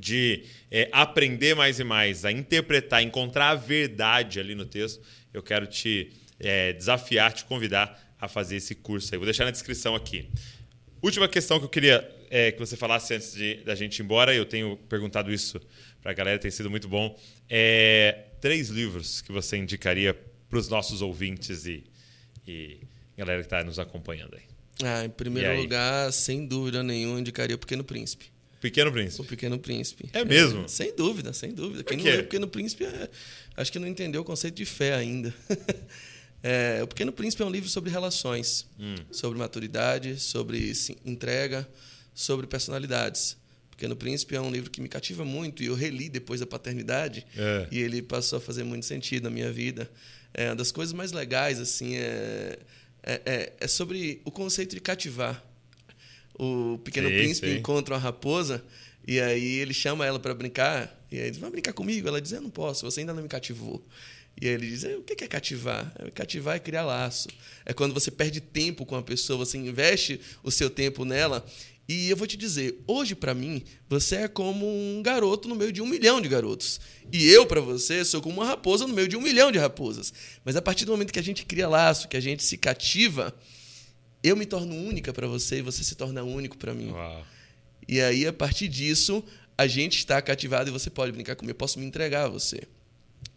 de é, aprender mais e mais, a interpretar, encontrar a verdade ali no texto, eu quero te é, desafiar, te convidar a fazer esse curso aí. Vou deixar na descrição aqui. Última questão que eu queria é, que você falasse antes de, da gente ir embora, eu tenho perguntado isso para a galera, tem sido muito bom. É, três livros que você indicaria para os nossos ouvintes e, e galera que está nos acompanhando aí. Ah, em primeiro lugar, sem dúvida nenhuma, indicaria o Pequeno Príncipe. Pequeno Príncipe. O Pequeno Príncipe. É mesmo? É, sem dúvida, sem dúvida. Quem não lê o Pequeno Príncipe, é, acho que não entendeu o conceito de fé ainda. é, o Pequeno Príncipe é um livro sobre relações, hum. sobre maturidade, sobre entrega, sobre personalidades. O Pequeno Príncipe é um livro que me cativa muito e eu reli depois da paternidade é. e ele passou a fazer muito sentido na minha vida. É uma das coisas mais legais assim é, é, é, é sobre o conceito de cativar o Pequeno sim, Príncipe sim. encontra uma raposa e aí ele chama ela para brincar. E aí ele diz, vai brincar comigo? Ela diz, eu não posso, você ainda não me cativou. E aí ele diz, o que é cativar? É, cativar é criar laço. É quando você perde tempo com a pessoa, você investe o seu tempo nela. E eu vou te dizer, hoje para mim, você é como um garoto no meio de um milhão de garotos. E eu, para você, sou como uma raposa no meio de um milhão de raposas. Mas a partir do momento que a gente cria laço, que a gente se cativa, eu me torno única para você e você se torna único para mim. Uau. E aí, a partir disso, a gente está cativado e você pode brincar comigo, eu posso me entregar a você.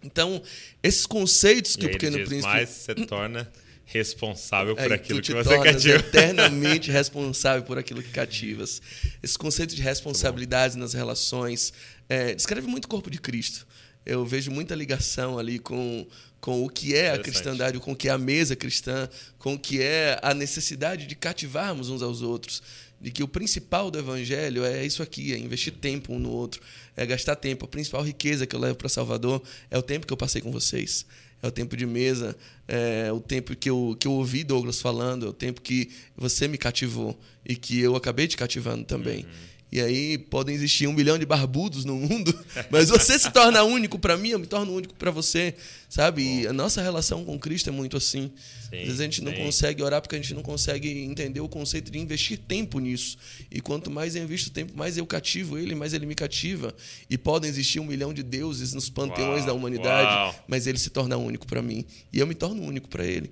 Então, esses conceitos que o Pequeno diz, Príncipe. Mas você torna responsável por aquilo que você cativa. eternamente responsável por aquilo que cativas. Esse conceito de responsabilidade nas relações é, descreve muito o corpo de Cristo. Eu vejo muita ligação ali com com o que é a cristandade, com o que é a mesa cristã, com o que é a necessidade de cativarmos uns aos outros. De que o principal do evangelho é isso aqui, é investir tempo um no outro, é gastar tempo. A principal riqueza que eu levo para Salvador é o tempo que eu passei com vocês. É o tempo de mesa, é o tempo que eu, que eu ouvi Douglas falando, é o tempo que você me cativou e que eu acabei te cativando também. Uhum. E aí podem existir um milhão de barbudos no mundo, mas você se torna único para mim, eu me torno único para você, sabe? E a nossa relação com Cristo é muito assim. Sim, Às vezes a gente sim. não consegue orar porque a gente não consegue entender o conceito de investir tempo nisso. E quanto mais eu invisto tempo, mais eu cativo ele, mais ele me cativa. E podem existir um milhão de deuses nos panteões uau, da humanidade, uau. mas ele se torna único para mim. E eu me torno único para ele.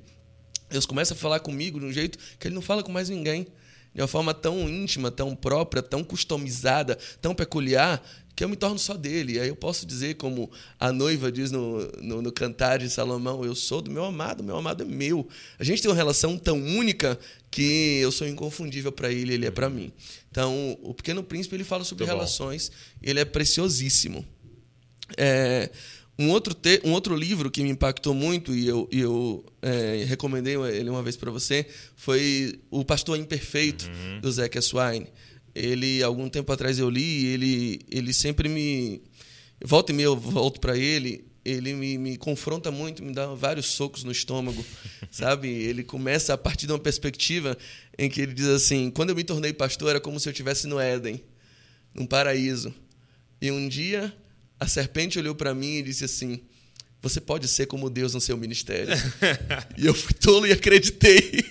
Deus começa a falar comigo de um jeito que ele não fala com mais ninguém de uma forma tão íntima, tão própria, tão customizada, tão peculiar, que eu me torno só dele. E aí eu posso dizer, como a noiva diz no, no, no, cantar de Salomão, eu sou do meu amado, meu amado é meu. A gente tem uma relação tão única que eu sou inconfundível para ele, ele é para mim. Então, o Pequeno Príncipe ele fala sobre Muito relações, bom. ele é preciosíssimo. É, um outro, te, um outro livro que me impactou muito e eu, e eu é, recomendei ele uma vez para você foi O Pastor Imperfeito, uhum. do Zeca Swine. Ele, algum tempo atrás eu li e ele, ele sempre me. Volta e meia eu volto para ele, ele me, me confronta muito, me dá vários socos no estômago, sabe? Ele começa a partir de uma perspectiva em que ele diz assim: quando eu me tornei pastor era como se eu estivesse no Éden, num paraíso. E um dia a serpente olhou para mim e disse assim: Você pode ser como Deus no seu ministério. e eu fui tolo e acreditei.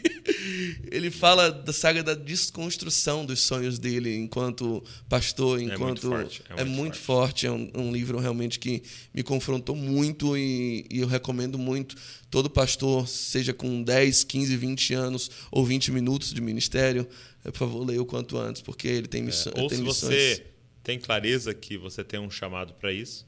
Ele fala da saga da desconstrução dos sonhos dele enquanto pastor, enquanto. É muito forte. É, é muito, muito forte. forte. É um, um, livro realmente que me confrontou muito e, e eu recomendo muito. Todo pastor, seja com 10, 15, 20 anos ou 20 minutos de ministério, por favor, leia o quanto antes, porque ele tem, miss... é. ou se missões. Você tem clareza que você tem um chamado para isso.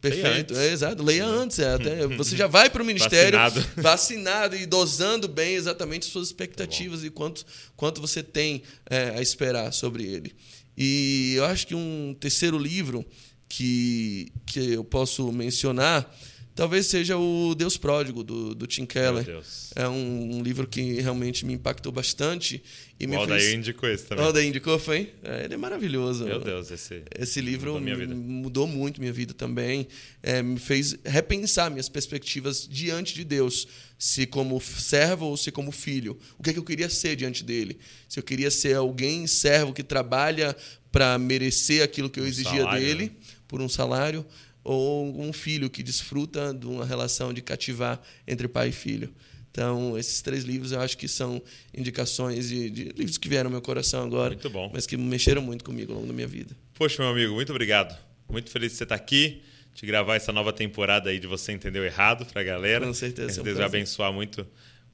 Perfeito, é exato. Leia antes. É, até, você já vai para o ministério vacinado. vacinado. e dosando bem exatamente suas expectativas tá e quanto, quanto você tem é, a esperar sobre ele. E eu acho que um terceiro livro que, que eu posso mencionar Talvez seja o Deus Pródigo, do, do Tim Keller. É um, um, livro que realmente me impactou bastante. E me o Aldair fez... indicou esse também. O Aldair indicou, foi? É, ele é maravilhoso. Meu Deus, esse, esse livro mudou, mudou muito minha vida também. É, me fez repensar minhas perspectivas diante de Deus. Se como servo ou se como filho. O que, é que eu queria ser diante dele? Se eu queria ser alguém servo que trabalha para merecer aquilo que eu exigia salário, dele, né? por um salário ou um filho que desfruta de uma relação de cativar entre pai e filho. Então, esses três livros eu acho que são indicações de, de, livros que vieram ao meu coração agora, mas que mexeram muito comigo ao longo da minha vida. Poxa, meu amigo, muito obrigado. Muito feliz de você estar aqui, de gravar essa nova temporada aí de Você Entendeu Errado para a galera. Com certeza. Que Deus vai abençoar muito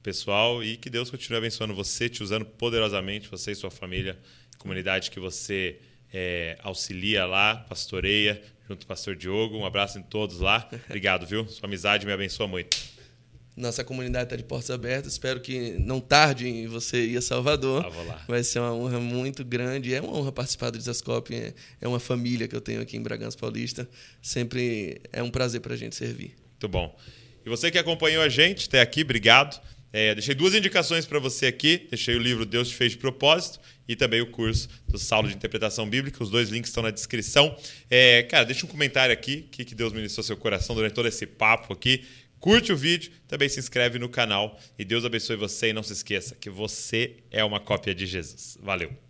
pessoal e que Deus continue abençoando você, te usando poderosamente, você e sua família, comunidade que você é, auxilia lá, pastoreia, junto com o pastor Diogo. Um abraço em todos lá. Obrigado, viu? Sua amizade me abençoa muito. Nossa comunidade está de portas abertas. Espero que não tarde em você ir a Salvador. Ah. Vai ser uma honra muito grande. É uma honra participar do Desascope. É, é uma família que eu tenho aqui em Bragança Paulista. Sempre é um prazer para a gente servir. Muito bom. E você que acompanhou a gente até aqui, obrigado. É, deixei duas indicações para você aqui. Deixei o livro Deus te fez de propósito e também o curso do Saulo de Interpretação Bíblica. Os dois links estão na descrição. É, cara, deixa um comentário aqui. Que, que Deus ministrou seu coração durante todo esse papo aqui. Curte o vídeo, também se inscreve no canal. E Deus abençoe você. E não se esqueça que você é uma cópia de Jesus. Valeu!